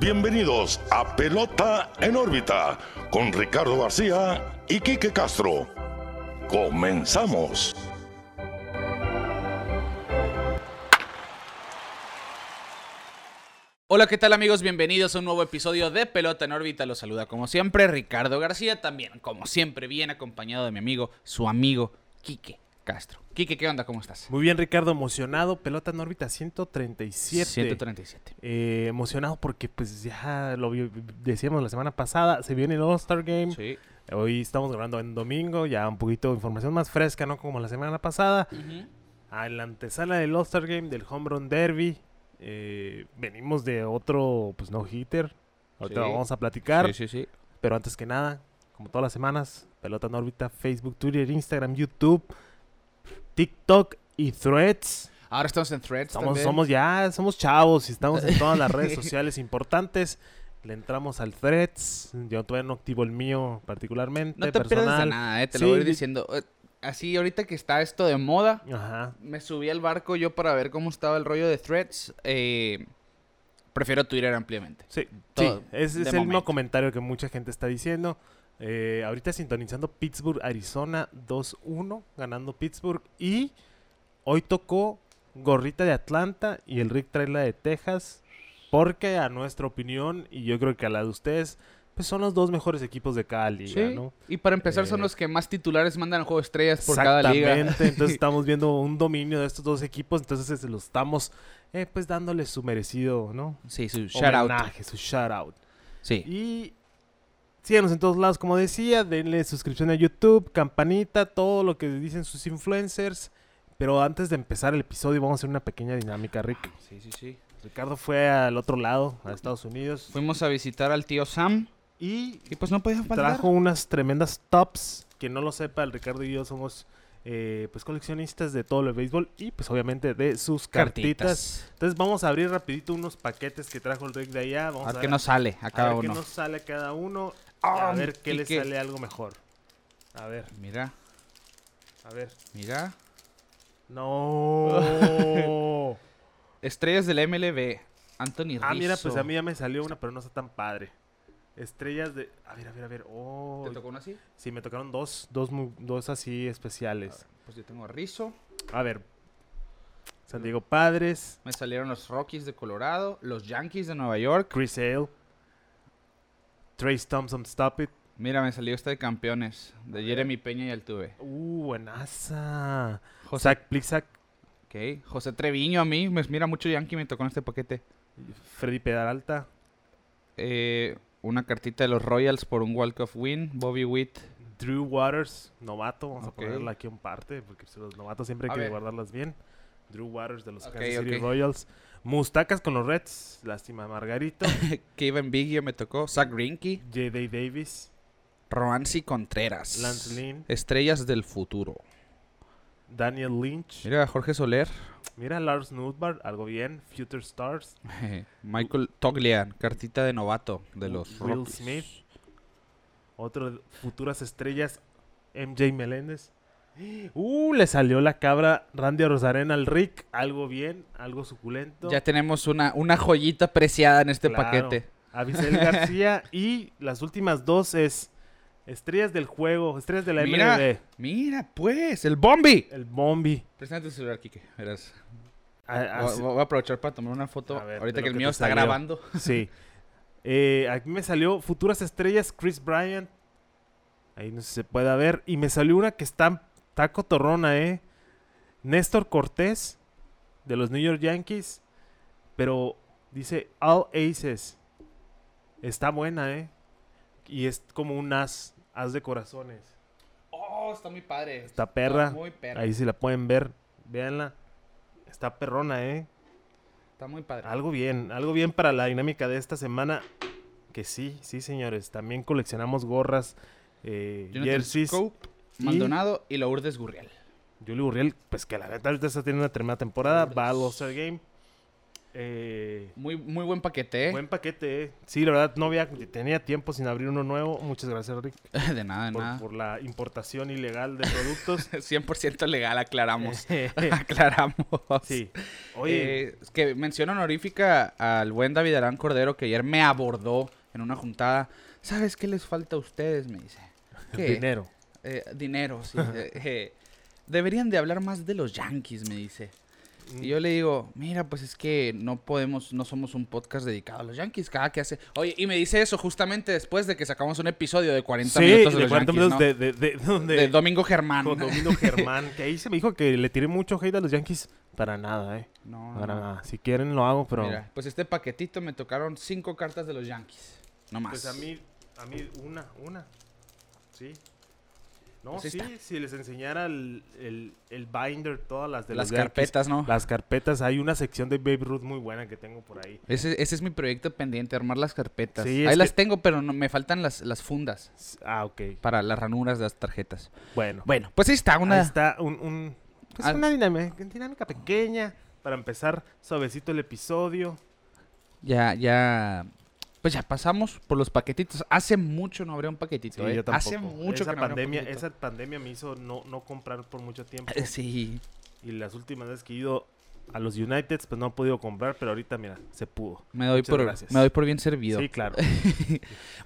bienvenidos a Pelota en órbita con Ricardo García y Quique Castro. Comenzamos. Hola, ¿qué tal amigos? Bienvenidos a un nuevo episodio de Pelota en órbita. Los saluda como siempre Ricardo García, también como siempre bien acompañado de mi amigo, su amigo Quique Castro. Quique, ¿qué onda? ¿Cómo estás? Muy bien, Ricardo, emocionado. Pelota en órbita 137. 137. Eh, emocionado porque pues ya lo decíamos la semana pasada, se viene el All-Star Game. Sí. Hoy estamos grabando en domingo, ya un poquito de información más fresca, ¿no? Como la semana pasada. A la antesala del All-Star Game, del Home Run Derby. eh, venimos de otro, pues no hitter. Ahorita Sí. vamos a platicar. Sí, sí, sí. Pero antes que nada, como todas las semanas, Pelota en órbita, Facebook, Twitter, Instagram, YouTube, TikTok y Threads. Ahora estamos en Threads Somos, también. somos ya, somos chavos y estamos en todas las redes sociales importantes. Le entramos al Threads. Yo todavía no activo el mío particularmente. No te personal. nada, eh, te Sí, lo voy a ir di- diciendo. Eh, Así, ahorita que está esto de moda, Ajá. me subí al barco yo para ver cómo estaba el rollo de Threads. Eh, prefiero Twitter ampliamente. Sí, Todo, sí, es, el mismo comentario que mucha gente está diciendo. Eh, ahorita sintonizando Pittsburgh, Arizona 2-1, ganando Pittsburgh. Y hoy tocó gorrita de Atlanta y el Rick trae la de Texas. Porque a nuestra opinión, y yo creo que a la de ustedes, pues son los dos mejores equipos de cada liga, Sí. ¿no? Y para empezar, son Eh, los que más titulares mandan al juego de estrellas por cada liga. Exactamente, entonces estamos viendo un dominio de estos dos equipos, entonces se lo estamos eh, pues dándole su merecido, ¿no? Sí, su shout out. Su shout out. Sí. Y síganos en todos lados, como decía, denle suscripción a YouTube, campanita, todo lo que dicen sus influencers. Pero antes de empezar el episodio vamos a hacer una pequeña dinámica, Rick. Sí, sí, sí. Ricardo fue al otro lado, a Estados Unidos, Fuimos a visitar al tío Sam y y pues no podía faltar. trajo unas tremendas tops. Quien no lo sepa, el Ricardo y yo somos eh, pues coleccionistas de todo el béisbol y pues obviamente de sus cartitas. cartitas. Entonces vamos a abrir rapidito unos paquetes que trajo el Rick de allá. Vamos A a, ver ver qué nos sale a a cada ver qué uno. nos sale a cada uno. A ver qué le sale algo mejor. A ver, Mira, a ver. mira. No. Estrellas del MLB. Anthony Rizzo. ah, mira, pues a mí ya me salió una, pero no está tan padre. Estrellas de. A ver, a ver, a ver. Oh. ¿Te tocó una así? Sí, me tocaron dos, dos, dos así especiales. Pues yo tengo a Rizzo. A ver. San Diego Padres, Me salieron los Rockies de Colorado, los Yankees de Nueva York. Chris Hale, Trace Thompson, Stop It. Mira, me salió esta de campeones, de Jeremy Peña y Altuve. Uh, buenaza. José, Zach Plisak, ok. José Treviño a mí, me mira mucho Yankee, me tocó en este paquete. Freddy Pedralta, Eh, una cartita de los Royals por un walk-off win. Bobby Witt. Drew Waters, novato. Vamos a ponerla aquí en parte, porque los novatos siempre hay A que ver. guardarlas bien. Drew Waters de los Kansas City. Royals. Mustacas con los Reds. Lástima, Margarito. Kevin Biggio me tocó. Zach Greinke. J.D. Davis. Roansi Contreras. Lance Lynn. Estrellas del futuro. Daniel Lynch. Mira, Jorge Soler. Mira, Lars Nudbar. Algo bien. Future Stars. Michael Toglian, cartita de novato de los Will Rockies. Smith. Otro de futuras estrellas. MJ Meléndez. Uh, le salió la cabra Randy Rosarena al Rick. Algo bien, algo suculento. Ya tenemos una, una joyita preciada en este Claro. paquete. Avisel García. y las últimas dos es Estrellas del Juego, Estrellas de la Mira. MLB. Mira, pues, el Bombi. El Bombi. Presenta tu celular, Kike. Verás. Ah, Voy, ah, voy a aprovechar para tomar una foto. A ver, ahorita que el que mío está salió. grabando. Sí. Eh, aquí me salió Futuras Estrellas, Chris Bryant. Ahí no sé si se puede ver. Y me salió una que está, está cotorrona, ¿eh? Néstor Cortés, de los New York Yankees. Pero dice All Aces. Está buena, ¿eh? Y es como un as, as de corazones. Oh, está muy padre. Está perra. muy perra. Ahí si la pueden ver, véanla. Está perrona, ¿eh? Está muy padre. Algo bien, algo bien para la dinámica de esta semana. Que sí, sí, señores. También coleccionamos gorras, eh, jerseys. Scope, Maldonado y Lourdes Gurriel. Julio Uriel, pues que la neta ahorita está teniendo una tremenda temporada. Va al All-Star Game. Eh, Muy, muy buen paquete, ¿eh? Buen paquete, eh. Sí, la verdad, no había, tenía tiempo sin abrir uno nuevo. Muchas gracias, Rick, de nada, de por, nada. por la importación ilegal de productos. 100% legal, aclaramos. aclaramos. sí. Oye, Eh, es que mención honorífica al buen David Arán Cordero que ayer me abordó en una juntada. ¿Sabes qué les falta a ustedes? Me dice. ¿Qué? dinero. Eh, dinero, sí. Eh, deberían de hablar más de los Yankees, me dice. Y yo le digo, mira, pues es que no podemos, no somos un podcast dedicado a los Yankees, cada que hace... Oye, y me dice eso justamente después de que sacamos un episodio de 40 Sí, minutos de, de los 40 Yankees, minutos ¿no? de, de, de- donde- De Domingo Germán. con Domingo Germán, que ahí se me dijo que le tiré mucho hate a los Yankees. Para nada, eh. No, Para no. nada. Si quieren lo hago, pero... Mira, pues este paquetito me tocaron cinco cartas de los Yankees. No más. Pues a mí, a mí una, una. Sí. No, Pues sí, está. si les enseñara el, el, el binder, todas las de Las los Yankees, carpetas, ¿no? Las carpetas, hay una sección de Babe Ruth muy buena que tengo por ahí. Ese, ese es mi proyecto pendiente, armar las carpetas. Sí, Ahí las que- tengo, pero no, me faltan las, las fundas Ah, ok. para las ranuras de las tarjetas. Bueno. Bueno, pues ahí está, una... Ahí está un, un- pues Ah. una dinámica, dinámica pequeña para empezar suavecito el episodio. Ya, ya... Pues ya pasamos por los paquetitos. Hace mucho no habría un paquetito, Sí, ¿eh? yo. Hace mucho esa que no habría un pandemia, esa pandemia me hizo no, no comprar por mucho tiempo. Sí. Y las últimas veces que he ido a los Uniteds, pues no he podido comprar, pero ahorita, mira, se pudo. Me doy, Muchas por, gracias. me doy por bien servido. Sí, claro.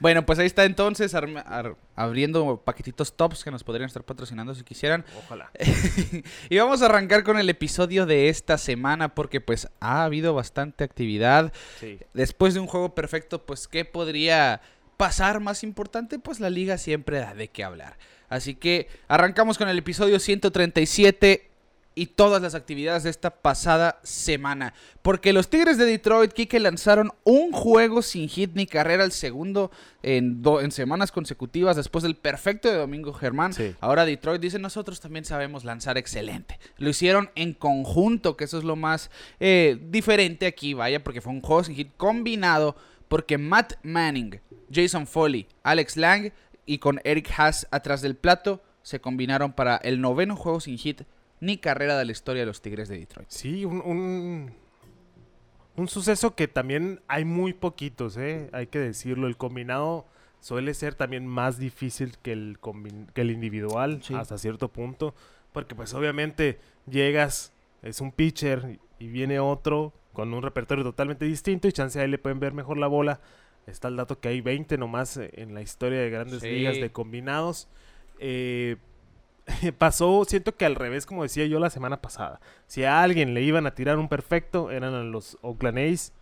Bueno, pues ahí está entonces, ar- abriendo paquetitos tops que nos podrían estar patrocinando si quisieran. Ojalá. y vamos a arrancar con el episodio de esta semana porque pues ha habido bastante actividad. Sí. Después de un juego perfecto, pues ¿qué podría pasar más importante? Pues la liga siempre da de qué hablar. Así que arrancamos con el episodio 137 y todas las actividades de esta pasada semana. Porque los Tigres de Detroit, Kike, lanzaron un juego sin hit ni carrera, el segundo en, do- en semanas consecutivas después del perfecto de Domingo Germán. Sí. Ahora Detroit dice, nosotros también sabemos lanzar excelente. Lo hicieron en conjunto, que eso es lo más eh, diferente aquí, vaya, porque fue un juego sin hit combinado, porque Matt Manning, Jason Foley, Alex Lang y con Eric Haas atrás del plato se combinaron para el noveno juego sin hit ni carrera de la historia de los Tigres de Detroit. Sí, un, un, un suceso que también hay muy poquitos, ¿eh? Hay que decirlo. El combinado suele ser también más difícil que el, que el individual Sí. hasta cierto punto. Porque pues obviamente llegas, es un pitcher y viene otro con un repertorio totalmente distinto y chance a él le pueden ver mejor la bola. Está el dato que hay 20 nomás eh, en la historia de grandes Sí. ligas de combinados. Eh, pasó, siento que al revés, como decía yo la semana pasada. Si a alguien le iban a tirar un perfecto, eran a los Oakland A's.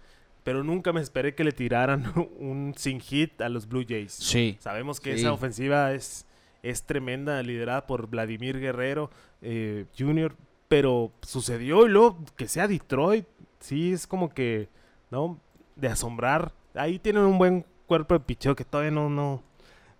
Pero nunca me esperé que le tiraran un sin hit a los Blue Jays. Sí. Sabemos que Sí. esa ofensiva es, es tremenda, liderada por Vladimir Guerrero eh, Jr., pero sucedió y luego que sea Detroit, sí es como que, ¿no? De asombrar. Ahí tienen un buen cuerpo de picheo que todavía no, no,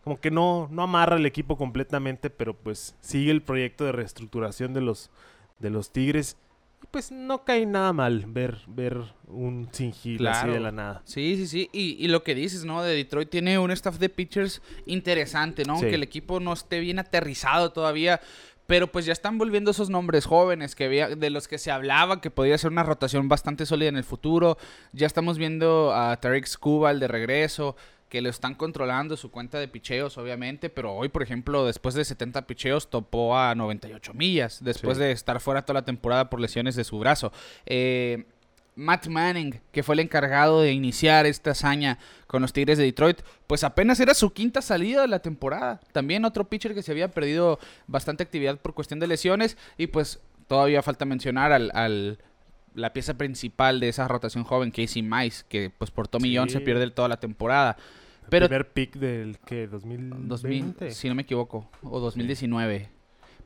como que no, no amarra el equipo completamente, pero pues sigue el proyecto de reestructuración de los, de los Tigres. Y pues no cae nada mal ver, ver un sin hit así Claro. de la nada. Sí, sí, sí. Y, y lo que dices, ¿no? De Detroit tiene un staff de pitchers interesante, ¿no? Sí. Aunque el equipo no esté bien aterrizado todavía. Pero pues ya están volviendo esos nombres jóvenes que había, de los que se hablaba que podría ser una rotación bastante sólida en el futuro. Ya estamos viendo a Tarek Skubal de regreso, que lo están controlando su cuenta de picheos, obviamente. Pero hoy, por ejemplo, después de 70 picheos, topó a 98 millas. Después Sí. de estar fuera toda la temporada por lesiones de su brazo. Eh, Matt Manning, que fue el encargado de iniciar esta hazaña con los Tigres de Detroit, pues apenas era su quinta salida de la temporada. También otro pitcher que se había perdido bastante actividad por cuestión de lesiones y pues todavía falta mencionar al, al- la pieza principal de esa rotación joven, Casey Mice, que pues por Tommy Sí. John se pierde toda la temporada. El primer pick del que 2020. 2000, si no me equivoco, o 2019.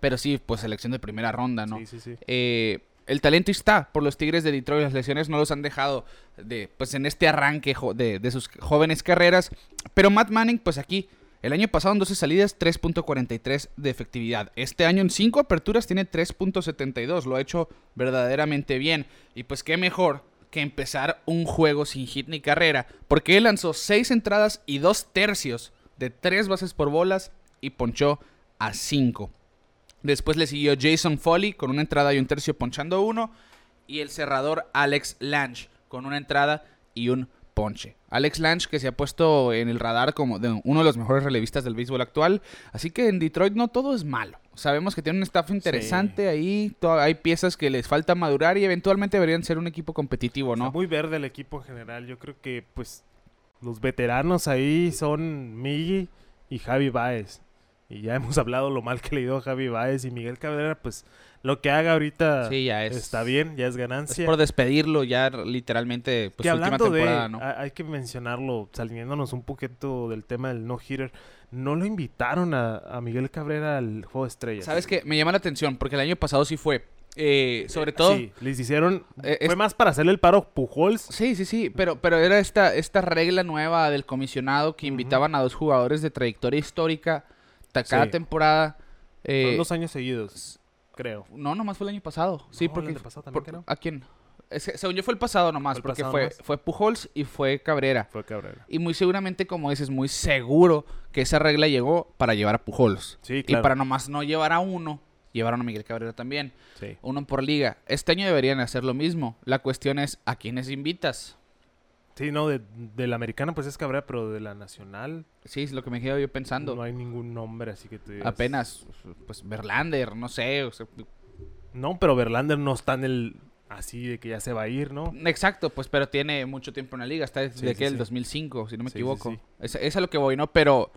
Pero sí, pues selección de primera ronda, ¿no? Sí, sí, sí. eh, el talento está por los Tigres de Detroit. Las lesiones no los han dejado de, pues, en este arranque de, de sus jóvenes carreras. Pero Matt Manning, pues aquí, el año pasado en 12 salidas, 3.43 de efectividad. Este año en 5 aperturas tiene 3.72. Lo ha hecho verdaderamente bien. Y pues qué mejor que empezar un juego sin hit ni carrera. Porque él lanzó 6 entradas y 2 tercios de 3 bases por bolas y ponchó a 5. Después le siguió Jason Foley con una entrada y un tercio ponchando uno. Y el cerrador Alex Lange con una entrada y un ponche. Alex Lange, que se ha puesto en el radar como de uno de los mejores relevistas del béisbol actual. Así que en Detroit no todo es malo. Sabemos que tiene un staff interesante ahí. hay piezas que les falta madurar y eventualmente deberían ser un equipo competitivo, Está ¿no? muy verde el equipo en general. Yo creo que, pues, los veteranos ahí son Miggy y Javi Baez. Y ya hemos hablado lo mal que le dio a Javi Baez y Miguel Cabrera, pues, lo que haga ahorita Sí, ya es. está bien, ya es Es ganancia. por despedirlo ya literalmente pues, que su última hablando de, hay que mencionarlo, saliéndonos un poquito del tema del no-hitter, no lo invitaron a, a Miguel Cabrera al Juego de Estrellas. ¿Sabes qué? Me llama la atención porque el año pasado sí fue. Eh, sobre todo... Sí, les hicieron, Eh, fue es- más para hacerle el paro a Pujols. Sí, sí, sí, pero, pero era esta, esta regla nueva del comisionado que invitaban a dos jugadores de trayectoria histórica ta- cada Sí. temporada. eh, dos años seguidos, creo. no, nomás fue el año pasado. Sí, No, el porque... antepasado también, por- creo. ¿A quién? Es que, según yo fue el pasado nomás, Fue el porque pasado fue, nomás. fue Pujols y fue Cabrera. Fue Cabrera. Y muy seguramente, como dices, muy seguro que esa regla llegó para llevar a Pujols. Sí, claro. Y para nomás no llevar a uno, llevaron a Miguel Cabrera también. Sí. Uno por liga. Este año deberían hacer lo mismo. La cuestión es, ¿a quiénes invitas? Sí, no, de, de la americana pues es Cabrera, pero de la nacional Sí, es lo que me quedo yo pensando. no hay ningún nombre así que tú digas. Apenas, pues Verlander, no sé. o sea, No, pero Verlander no está en el así de que ya se va a ir, ¿no? exacto, pues, pero tiene mucho tiempo en la liga. Está desde Sí, que sí, el sí. 2005, si no me Sí, sí, equivoco. sí. Es, es a lo que voy, ¿no? Pero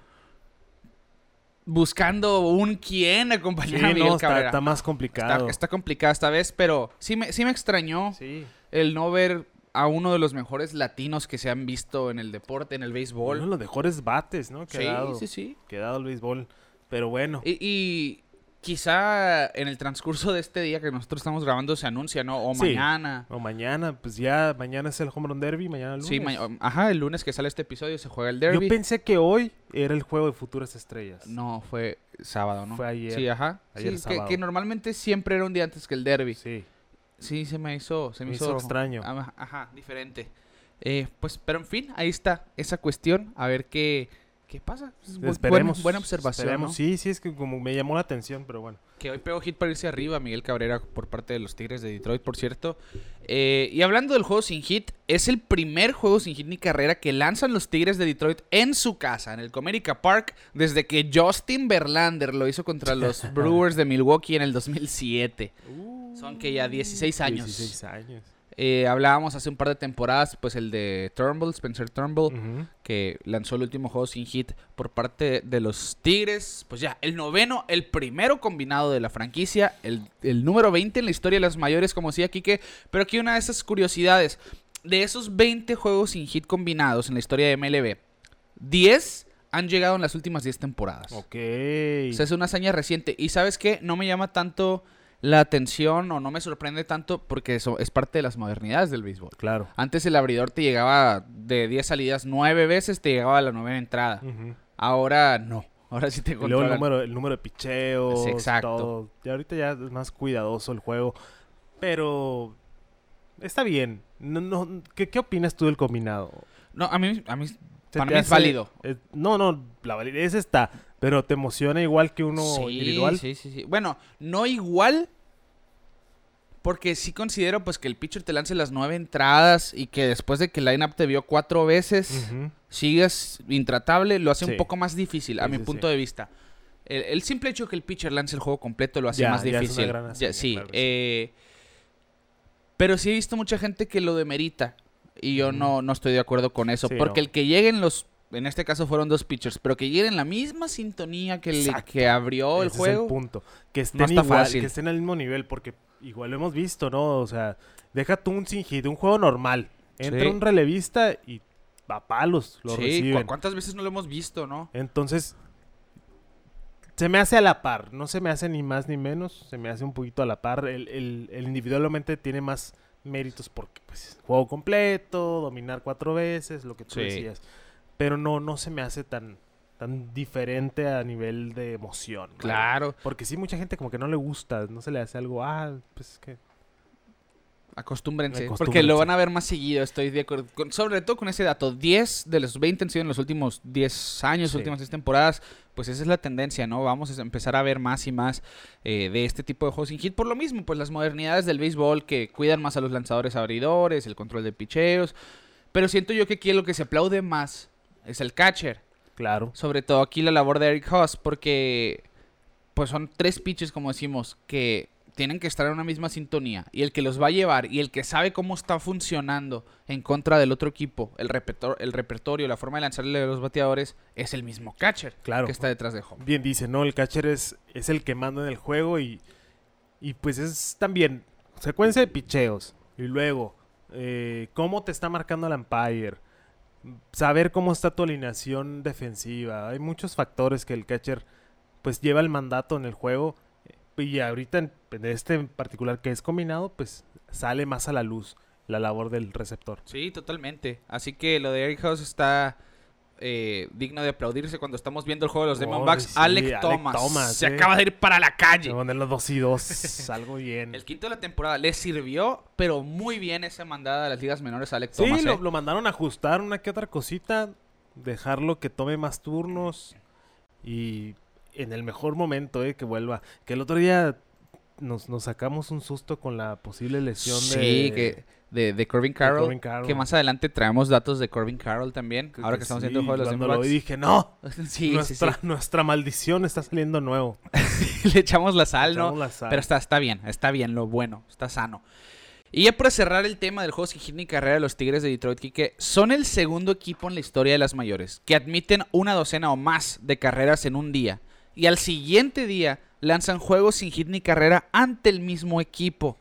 buscando un quién Sí, acompañar a Miguel no, está, Cabrera. está más Está, complicado. está complicada esta vez, pero sí me, sí me extrañó Sí. el no ver a uno de los mejores latinos que se han visto en el deporte, en el Uno béisbol. de los mejores bates, ¿no? Que Sí, sí, sí. que ha dado el béisbol. Pero bueno. Y, y quizá en el transcurso de este día que nosotros estamos grabando se anuncia, ¿no? O Sí. mañana. O mañana, pues ya, mañana es el Home Run Derby, mañana lunes. Sí, ma- ajá, el lunes que sale este episodio se juega el Yo derby. pensé que hoy era el juego de futuras estrellas. No, fue sábado, ¿no? Fue ayer. Sí, ajá. Ayer Sí, que, que normalmente siempre era un día antes que el derby. Sí, Sí. se me hizo, se me, Me hizo, hizo extraño. Ajá, ajá, diferente. Eh, pues, pero en fin, ahí está esa cuestión. A ver qué, qué pasa. Esperemos. Buena, buena observación, esperemos. ¿no? Sí, sí, es que como me llamó la atención, pero bueno. Que hoy pegó hit para irse arriba Miguel Cabrera por parte de los Tigres de Detroit, por cierto. Eh, y hablando del juego sin hit, es el primer juego sin hit ni carrera que lanzan los Tigres de Detroit en su casa, en el Comerica Park, desde que Justin Verlander lo hizo contra los Brewers de Milwaukee en el 2007. Son que ya 16 años. 16 años. Eh, hablábamos hace un par de temporadas, pues el de Turnbull, Spencer Turnbull, que lanzó el último juego sin hit por parte de los Tigres. Pues ya, el noveno, el primero combinado de la franquicia, el, el número 20 en la historia de las mayores, como decía Kike. Pero aquí una de esas curiosidades. De esos 20 juegos sin hit combinados en la historia de MLB, 10 han llegado en las últimas 10 temporadas. Ok. O sea, es una hazaña reciente. Y ¿sabes qué? No me llama tanto la atención o no me sorprende tanto porque eso es parte de las modernidades del béisbol. Claro. Antes el abridor te llegaba de 10 salidas 9 veces, te llegaba a la novena entrada. Ahora no. Ahora sí te luego el controlan. número, el número de picheos. Sí, exacto. todo. Y ahorita ya es más cuidadoso el juego. Pero está bien. No, no, ¿qué, ¿Qué opinas tú del combinado? No, a mí, a mí ¿Se para mí es válido. eh, no, no, la validez está. Pero te emociona igual que uno sí, individual. Sí, sí, sí. Bueno, no igual. Porque sí considero pues que el pitcher te lance las nueve entradas y que después de que el lineup te vio cuatro veces, Ujú. sigues intratable, lo hace Sí. un poco más difícil, a Sí, mi punto de vista. El, el simple hecho que el pitcher lance el juego completo lo hace Ya, más ya es una difícil. Ya, sí, claro eh, pero sí he visto mucha gente que lo demerita y yo no, no estoy de acuerdo con eso. Porque no. el que lleguen los, en este caso fueron dos pitchers, pero que lleguen en la misma sintonía que, que abrió el Ese juego. Es el punto. Que estén No está igual, fácil. que estén al mismo nivel, porque igual lo hemos visto, ¿no? O sea, deja tú un sin hit, un juego normal. Entra Sí. un relevista y a palos lo sí, ¿cu- reciben. ¿cuántas veces no lo hemos visto, no? Entonces, se me hace a la par. No se me hace ni más ni menos. Se me hace un poquito a la par. El, el- el individualmente tiene más méritos porque, pues, juego completo, dominar cuatro veces, lo que tú Sí. decías. Pero no, no se me hace tan, tan diferente a nivel de emoción. ¿vale? Claro. Porque sí, mucha gente como que no le gusta, no se le hace algo, ah, pues es que... Acostúmbrense, porque lo van a ver más seguido, estoy de acuerdo. Con- sobre todo con ese dato, 10 de los 20 han sido en los últimos 10 años, Sí. últimas 10 temporadas. Pues esa es la tendencia, ¿no? Vamos a empezar a ver más y más eh, de este tipo de juegos sin hit. Por lo mismo, pues las modernidades del béisbol que cuidan más a los lanzadores abridores, el control de picheos. Pero siento yo que aquí lo que se aplaude más es el catcher. Claro. Sobre todo aquí la labor de Eric Haas, porque pues son tres pitches, como decimos, que tienen que estar en una misma sintonía. Y el que los va a llevar y el que sabe cómo está funcionando en contra del otro equipo, el, repertor- el repertorio, la forma de lanzarle a los bateadores, es el mismo catcher Claro. que está detrás de home. Bien dice, ¿no? El catcher es, es el que manda en el juego y, y pues es también secuencia de picheos. Y luego, eh, cómo te está marcando el umpire. Saber cómo está tu alineación defensiva. Hay muchos factores que el catcher pues lleva el mandato en el juego. Y ahorita en, este en particular que es combinado, pues sale más a la luz la labor del receptor. Sí, totalmente. Así que lo de Eric Haas está eh, digno de aplaudirse cuando estamos viendo el juego de los Oh, Diamondbacks. sí, Alec, Alec Thomas, Thomas, se eh. acaba de ir para la calle. Poner los 2 y 2, algo bien. El quinto de la temporada le sirvió, pero muy bien esa mandada a las ligas menores a Alex Sí, Thomas. lo, ¿eh? lo mandaron a ajustar una que otra cosita, dejarlo que tome más turnos y en el mejor momento, eh, que vuelva. Que el otro día nos, nos sacamos un susto con la posible lesión Sí, de... que de, de Corbin Carroll, Corbin Carroll. Que más adelante traemos datos de Corbin Carroll también. ahora que estamos viendo el juego de los Cuando lo vi dije, no, Sí, sí, nuestra, sí. nuestra maldición está saliendo nuevo. Le echamos la sal, ¿no? La sal. Pero está, está bien, está bien, lo bueno, está sano. Y ya para cerrar el tema del juego sin hit ni carrera de los Tigres de Detroit, que son el segundo equipo en la historia de las mayores que admiten una docena o más de carreras en un día. Y al siguiente día lanzan juegos sin hit ni carrera ante el mismo equipo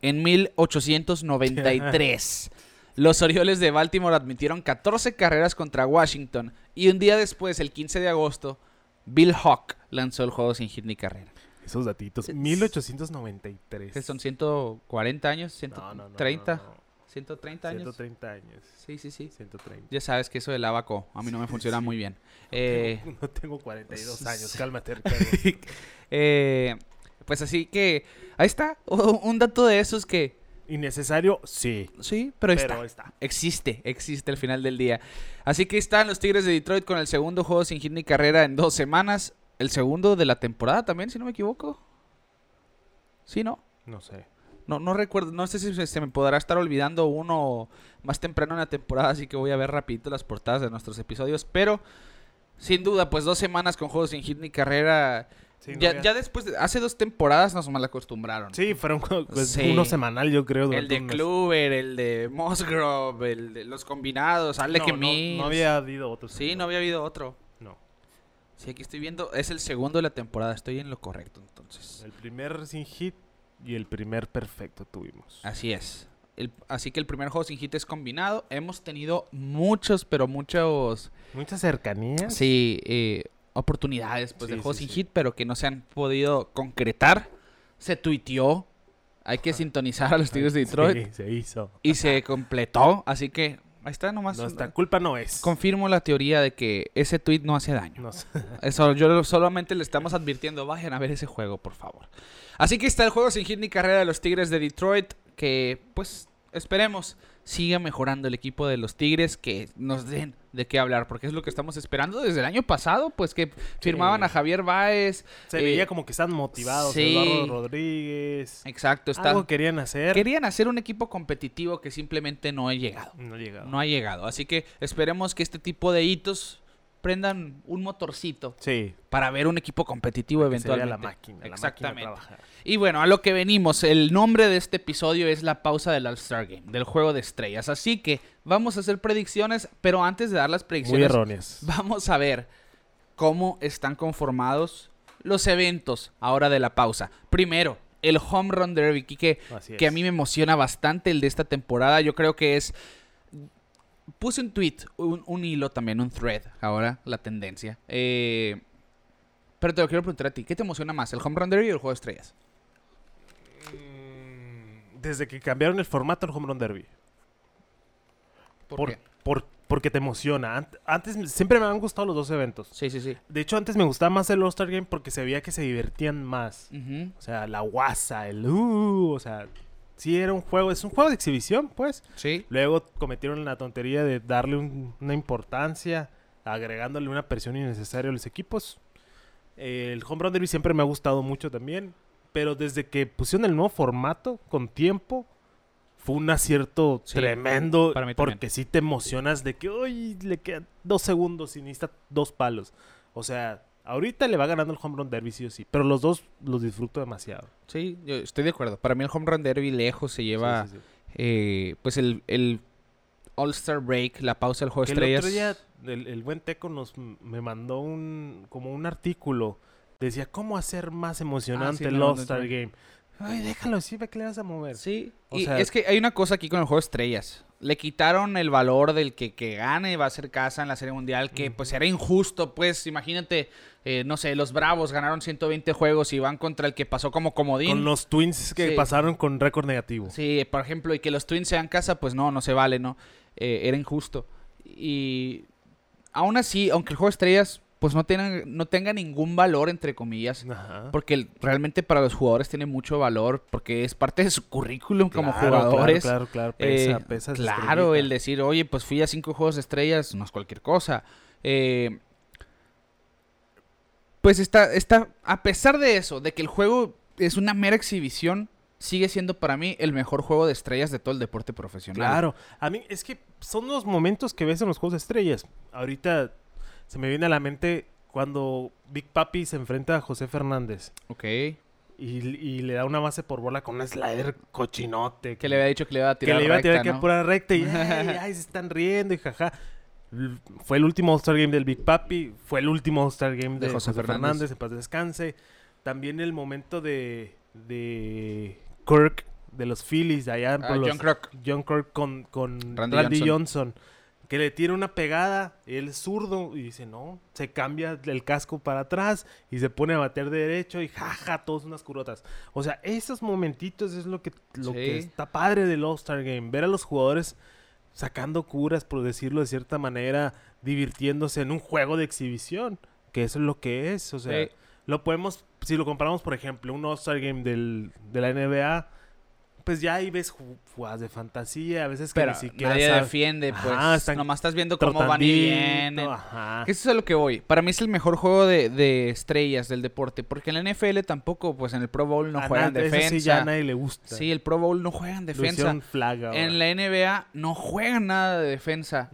en 1893. Los Orioles de Baltimore admitieron 14 carreras contra Washington y un día después, el 15 de agosto, Bill Hawk lanzó el juego sin hit ni carrera. Esos datitos. Es- 1893. Que son 140 años, No, no, no, 130, no, no. 130 años. 130 años. Sí, sí, sí. 130. Ya sabes que eso del abaco a mí no me funciona muy bien. Eh, Tengo- no tengo 42 años, cálmate, eh, pues así que ahí está, un dato de esos que ¿Innecesario? Sí. sí, pero, Pero está. está. Existe, existe al final del día. Así que están los Tigres de Detroit con el segundo juego sin hit ni carrera en dos semanas. El segundo de la temporada también, si no me equivoco. Sí, ¿no? No sé. No, no recuerdo, no sé si se, me podrá estar olvidando uno más temprano en la temporada, así que voy a ver rapidito las portadas de nuestros episodios, pero sin duda, pues dos semanas con juegos sin hit ni carrera. Sí, no ya, ya después, de- hace dos temporadas nos mal acostumbraron. Sí, fueron pues, Sí. uno semanal, yo creo. El de. Kluber, el de Musgrove, el de los combinados, No, Alec no, Mills. no había habido otro. Sí, no había habido otro. No. Sí, aquí estoy viendo, es el segundo de la temporada, estoy en lo correcto entonces. El primer sin hit y el primer perfecto tuvimos. Así es. El- así que el primer juego sin hit es combinado. Hemos tenido muchos, pero muchos, Mucha cercanía. sí, eh, oportunidades pues, Sí, de juegos sí, sin sí. hit, pero que no se han podido concretar. Se tuiteó. Hay que sintonizar a los Tigres de Detroit. Sí, se hizo. Y se completó. Así que ahí está nomás. Nuestra culpa no es. Confirmo la teoría de que ese tweet no hace daño. No sé. Eso, yo solamente le estamos advirtiendo, vayan a ver ese juego, por favor. Así que está el juego sin hit ni carrera de los Tigres de Detroit, que pues esperemos siga mejorando el equipo de los Tigres, que nos den de qué hablar, porque es lo que estamos esperando desde el año pasado, pues que firmaban a Javier Baez. Se eh, veía como que están motivados. sí. Eduardo Rodríguez. Exacto, está. Algo querían hacer. Querían hacer un equipo competitivo que simplemente no ha llegado. No ha llegado. No ha llegado. Así que esperemos que este tipo de hitos prendan un motorcito Sí. para ver un equipo competitivo eventualmente. la máquina. la máquina Exactamente. y bueno, a lo que venimos. El nombre de este episodio es la pausa del All-Star Game, del juego de estrellas. Así que vamos a hacer predicciones, pero antes de dar las Muy predicciones, erróneas. vamos a ver cómo están conformados los eventos ahora de la pausa. Primero, el Home Run Derby, que, que a mí me emociona bastante el de esta temporada. Yo creo que es... Puse un tweet, un, un hilo también, un thread, ahora la tendencia. Eh, pero te lo quiero preguntar a ti, ¿qué te emociona más, el Home Run Derby o el Juego de Estrellas? Mm, Desde que cambiaron el formato del Home Run Derby. ¿Por, Por- qué? por- porque te emociona. Ant- Antes siempre me han gustado los dos eventos. Sí, sí, sí. De hecho, antes me gustaba más el All-Star Game porque se veía que se divertían más. O sea, la guasa, el uh, o sea, sí era un juego, es un juego de exhibición, pues. Sí. Luego cometieron la tontería de darle un- una importancia, agregándole una presión innecesaria a los equipos. El Home Run Derby siempre me ha gustado mucho también, pero desde que pusieron el nuevo formato con tiempo, fue un acierto Sí, tremendo, para mí porque sí te emocionas de que, uy, le quedan dos segundos y necesita dos palos. O sea, ahorita le va ganando el Home Run Derby sí o sí, pero los dos los disfruto demasiado. Sí, yo estoy de acuerdo. Para mí el Home Run Derby lejos se lleva Sí, sí, sí. eh, pues el, el All-Star Break, la pausa del juego de Que el estrellas. otro día el, el buen Teco nos me mandó un como un artículo decía cómo hacer más emocionante Ah, sí, el me All mandó Star también. Game. Ay, déjalo así, ve que le vas a mover. Sí, O y sea- es que hay una cosa aquí con el juego de estrellas. Le quitaron el valor del que, que gane va a ser casa en la Serie Mundial, que pues era injusto, pues imagínate, eh, no sé, los Bravos ganaron 120 juegos y van contra el que pasó como comodín. Con los Twins que Sí. pasaron con récord negativo. Sí, por ejemplo, y que los Twins sean casa, pues no, no se vale, ¿no? Eh, era injusto. Y aún así, aunque el juego de estrellas pues no, tenga, no tenga ningún valor, entre comillas, Ajá. porque realmente para los jugadores tiene mucho valor, porque es parte de su currículum como jugadores. Claro, claro, claro, pesa, Eh, pesa esa claro, el decir, oye, pues fui a cinco juegos de estrellas, no es cualquier cosa. Eh, pues está, está, a pesar de eso, de que el juego es una mera exhibición, sigue siendo para mí el mejor juego de estrellas de todo el deporte profesional. Claro, a mí es que son los momentos que ves en los juegos de estrellas. Ahorita se me viene a la mente cuando Big Papi se enfrenta a José Fernández Ok. y, y le da una base por bola con un slider cochinote. Que le había dicho que le iba a que tirar le iba a tirar que pura recta y ay, ay, se están riendo y jaja. Fue el último All-Star Game del Big Papi, fue el último All-Star Game de, De José José, Fernández. Fernández. en paz descanse. También el momento de, de Kirk, de los Phillies, de allá Ah, por los- John Kruk. John Kirk con, con Randy Randy, Johnson. Johnson. Que le tira una pegada, él es zurdo y dice, no, se cambia el casco para atrás y se pone a bater de derecho y jaja, todos unas curotas. O sea, esos momentitos es lo que, lo Sí. que está padre del All-Star Game, ver a los jugadores sacando curas, por decirlo de cierta manera, divirtiéndose en un juego de exhibición, que eso es lo que es, o sea, Sí. lo podemos, si lo comparamos, por ejemplo, un All-Star Game del, de la NBA, pues ya ahí ves ju- jugadas de fantasía, a veces que Pero ni siquiera nadie defiende, pues. Ajá, están Nomás estás viendo cómo van y vienen. Ajá. Eso es a lo que voy. Para mí es el mejor juego de, de estrellas del deporte. Porque en la NFL tampoco, pues en el Pro Bowl no A juegan nadie- eso defensa. sí ya a nadie le gusta. Sí, el Pro Bowl no juegan defensa. flag. En la NBA no juegan nada de defensa.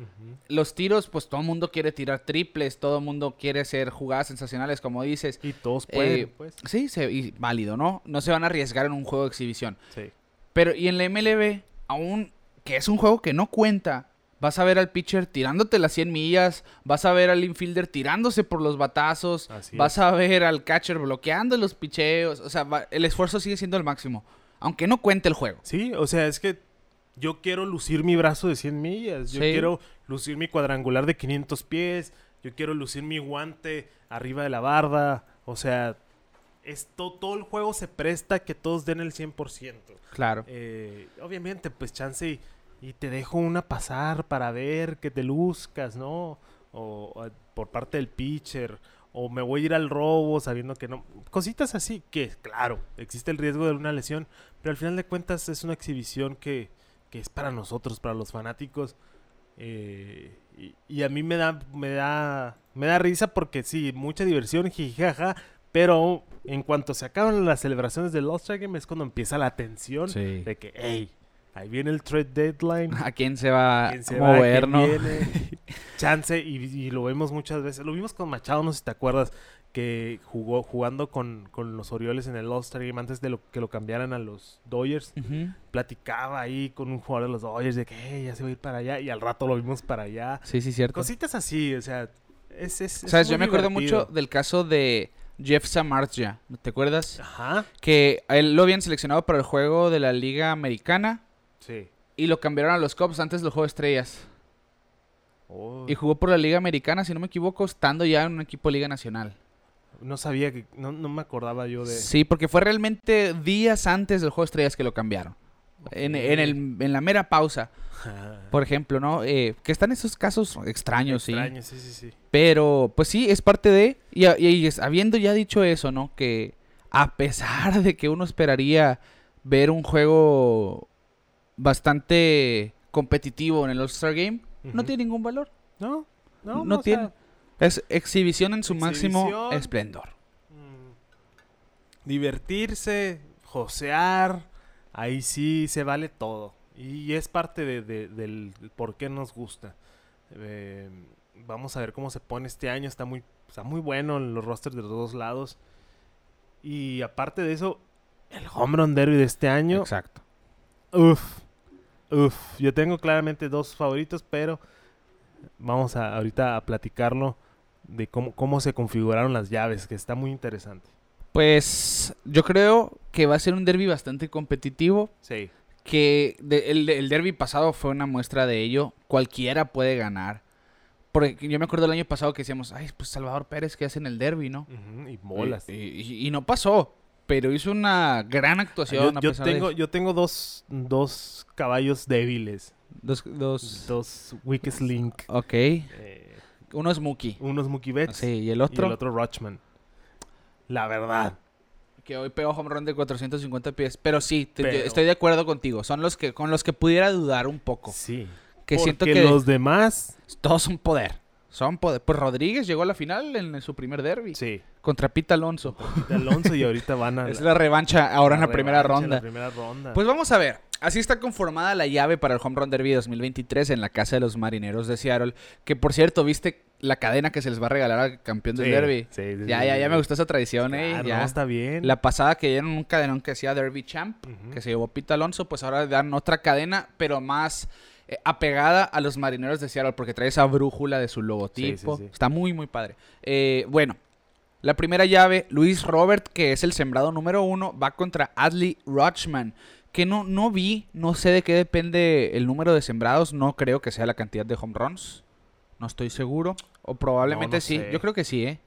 Los tiros, pues todo el mundo quiere tirar triples, todo el mundo quiere hacer jugadas sensacionales, como dices. Y todos pueden, Eh, pues. Sí, se- y válido, ¿no? No se van a arriesgar en un juego de exhibición. Sí. Pero, y en la MLB, aún que es un juego que no cuenta, vas a ver al pitcher tirándote las 100 millas, vas a ver al infielder tirándose por los batazos, Así vas es. a ver al catcher bloqueando los picheos, o sea, va- el esfuerzo sigue siendo el máximo, aunque no cuente el juego. Sí, o sea, es que yo quiero lucir mi brazo de 100 millas. Yo Sí. quiero lucir mi cuadrangular de 500 pies. Yo quiero lucir mi guante arriba de la barda. O sea, esto, todo el juego se presta que todos den el 100%. Claro. Eh, obviamente, pues chance y, y te dejo una pasar para ver que te luzcas, ¿no? O, o por parte del pitcher. O me voy a ir al robo sabiendo que no. Cositas así que, claro, existe el riesgo de una lesión. Pero al final de cuentas es una exhibición que, que es para nosotros, para los fanáticos. Eh, y, y a mí me da, me da, me da risa porque sí, mucha diversión, jijaja. Pero en cuanto se acaban las celebraciones del All-Star Game es cuando empieza la tensión Sí. de que, hey, ahí viene el trade deadline. ¿A quién se va ¿Quién a se va? mover, ¿Quién no? viene? Chance, y, y lo vemos muchas veces. Lo vimos con Machado, no sé si te acuerdas, que jugó jugando con, con los Orioles en el All-Star Game antes de lo, que lo cambiaran a los Dodgers. Platicaba ahí con un jugador de los Dodgers de que, hey, ya se va a ir para allá. Y al rato lo vimos para allá. Sí, sí, cierto. Cositas así, o sea, es. es, es Sabes, muy yo me acuerdo mucho del caso de Jeff Samardzija, ¿te acuerdas? Ajá, Que a él lo habían seleccionado para el juego de la Liga Americana sí. y lo cambiaron a los Cubs antes del juego de estrellas. Oh, Y jugó por la Liga Americana, si no me equivoco, estando ya en un equipo de Liga Nacional. no sabía que. No, no me acordaba yo de. Sí, porque fue realmente días antes del juego de estrellas que lo cambiaron. En, en el, en la mera pausa, por ejemplo, ¿no? Eh, que están esos casos extraños, sí. Extraño, sí, sí, sí. Pero, pues sí, es parte de. Y, y- y es- habiendo ya dicho eso, ¿no? Que a pesar de que uno esperaría ver un juego bastante competitivo en el All-Star Game, no tiene ningún valor. No, no, No o tiene. sea, Es exhibición en su máximo esplendor. mm, divertirse, josear, ahí sí se vale todo. Y es parte de- de- del por qué nos gusta. Eh, vamos a ver cómo se pone este año. Está muy, está muy bueno en los rosters de los dos lados. Y aparte de eso, el home run derby de este año. Exacto. Uf, uf. Yo tengo claramente dos favoritos, pero vamos a ahorita a platicarlo de cómo, cómo se configuraron las llaves, que está muy interesante. Pues yo creo que va a ser un derby bastante competitivo. Sí. Que de- el, el derby pasado fue una muestra de ello. Cualquiera puede ganar. Porque yo me acuerdo el año pasado que decíamos, ay, pues Salvador Pérez que hace en el derby, ¿no? Y bolas. Y, y- y no pasó. Pero hizo una gran actuación. yo, a pesar tengo, yo tengo dos, dos caballos débiles. Dos, dos- Dos Weakest Link. Ok. eh, Uno es Mookie. unos Mookie Betts Sí, y el y otro, el otro Rochman. La verdad. que hoy pegó home run de 450 pies. Pero sí, te- Pero- estoy de acuerdo contigo. Son los que con los que pudiera dudar un poco. Sí. Que Porque siento que los demás. todos son poder. Son poder. Pues Rodríguez llegó a la final en su primer derby. Sí. Contra Pita Alonso. De Alonso y ahorita van a. Es la revancha ahora en la primera ronda. La primera ronda. Pues vamos a ver. Así está conformada la llave para el Home Run Derby 2023 en la casa de los marineros de Seattle. Que por cierto, ¿viste la cadena que se les va a regalar al campeón del Sí, derby? sí, sí, ya, ya, ya me gustó esa tradición, eh. Claro, ya. no, está bien. La pasada que dieron un cadenón que decía Derby Champ, que se llevó Pita Alonso, pues ahora dan otra cadena, pero más eh, apegada a los marineros de Seattle, porque trae esa brújula de su logotipo. Está muy, muy padre. Eh, bueno, la primera llave, Luis Robert, que es el sembrado número uno, va contra Adley Rochman, que no, no vi, no sé de qué depende el número de sembrados, no creo que sea la cantidad de home runs, no estoy seguro, o probablemente no sí, sé. yo creo que sí, ¿eh?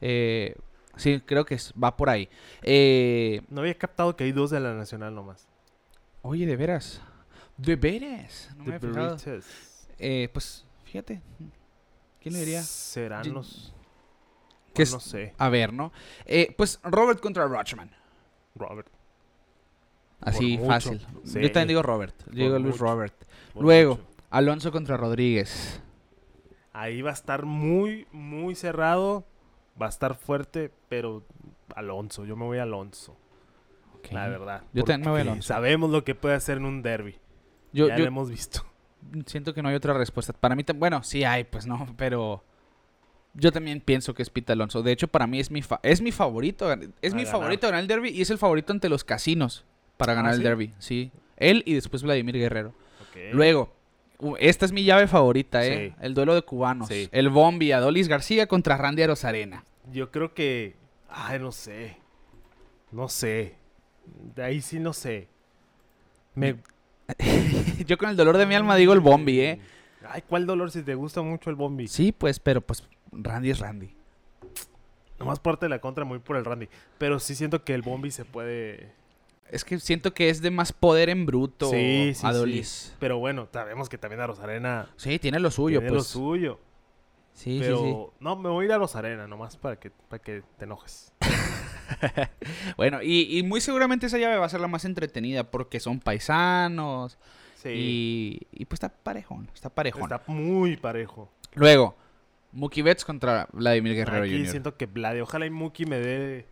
Eh, sí, creo que es- va por ahí. Eh, No había captado que hay dos de la Nacional nomás. oye, de veras, de veras, no me había. Eh, pues, fíjate, ¿quién lo diría? Serán Yo- los. Que pues es- No sé. A ver, ¿no? Eh, pues Robert contra Rochman. Robert. Así fácil. Sí. Yo también digo Robert. Yo digo Luis mucho. Robert. por Luego, mucho. Alonso contra Rodríguez. Ahí va a estar muy, muy cerrado. Va a estar fuerte, pero Alonso. Yo me voy a Alonso. La verdad. Yo también me voy a Alonso. Sabemos lo que puede hacer en un derby. Yo, ya yo lo hemos visto. siento que no hay otra respuesta. Para mí, bueno, sí hay, pues no, pero yo también pienso que es Pita Alonso. De hecho, para mí es mi, fa- es mi favorito. Es A mi ganar. favorito ganar el derby y es el favorito ante los casinos para ganar ¿Ah, el sí? derby. Sí. Él y después Vladimir Guerrero. Luego, esta es mi llave favorita, ¿eh? Sí. El duelo de cubanos. Sí. El Bombi, Adolis García contra Randy Arozarena. Yo creo que. Ay, no sé. No sé. De ahí sí no sé. Me. Yo con el dolor de mi alma digo el Bombi, ¿eh? Ay, ¿cuál dolor si te gusta mucho el Bombi? Sí, pues, pero pues Randy es Randy. Nomás parte de la contra, muy por el Randy. Pero sí siento que el Bombi se puede. Es que siento que es de más poder en bruto Sí, sí, Adolis. Pero bueno, sabemos que también a Rosarena Sí, tiene lo suyo, tiene lo pues. suyo. Sí, pero sí, no, me voy a ir a Rosarena nomás para que, para que te enojes. Bueno, y, y muy seguramente esa llave va a ser la más entretenida porque son paisanos Sí. y, y pues está parejón, está parejón. Está muy parejo. Luego, Mookie Betts contra Vladimir Guerrero Aquí Jr. siento que Vlade, ojalá y Muki me dé,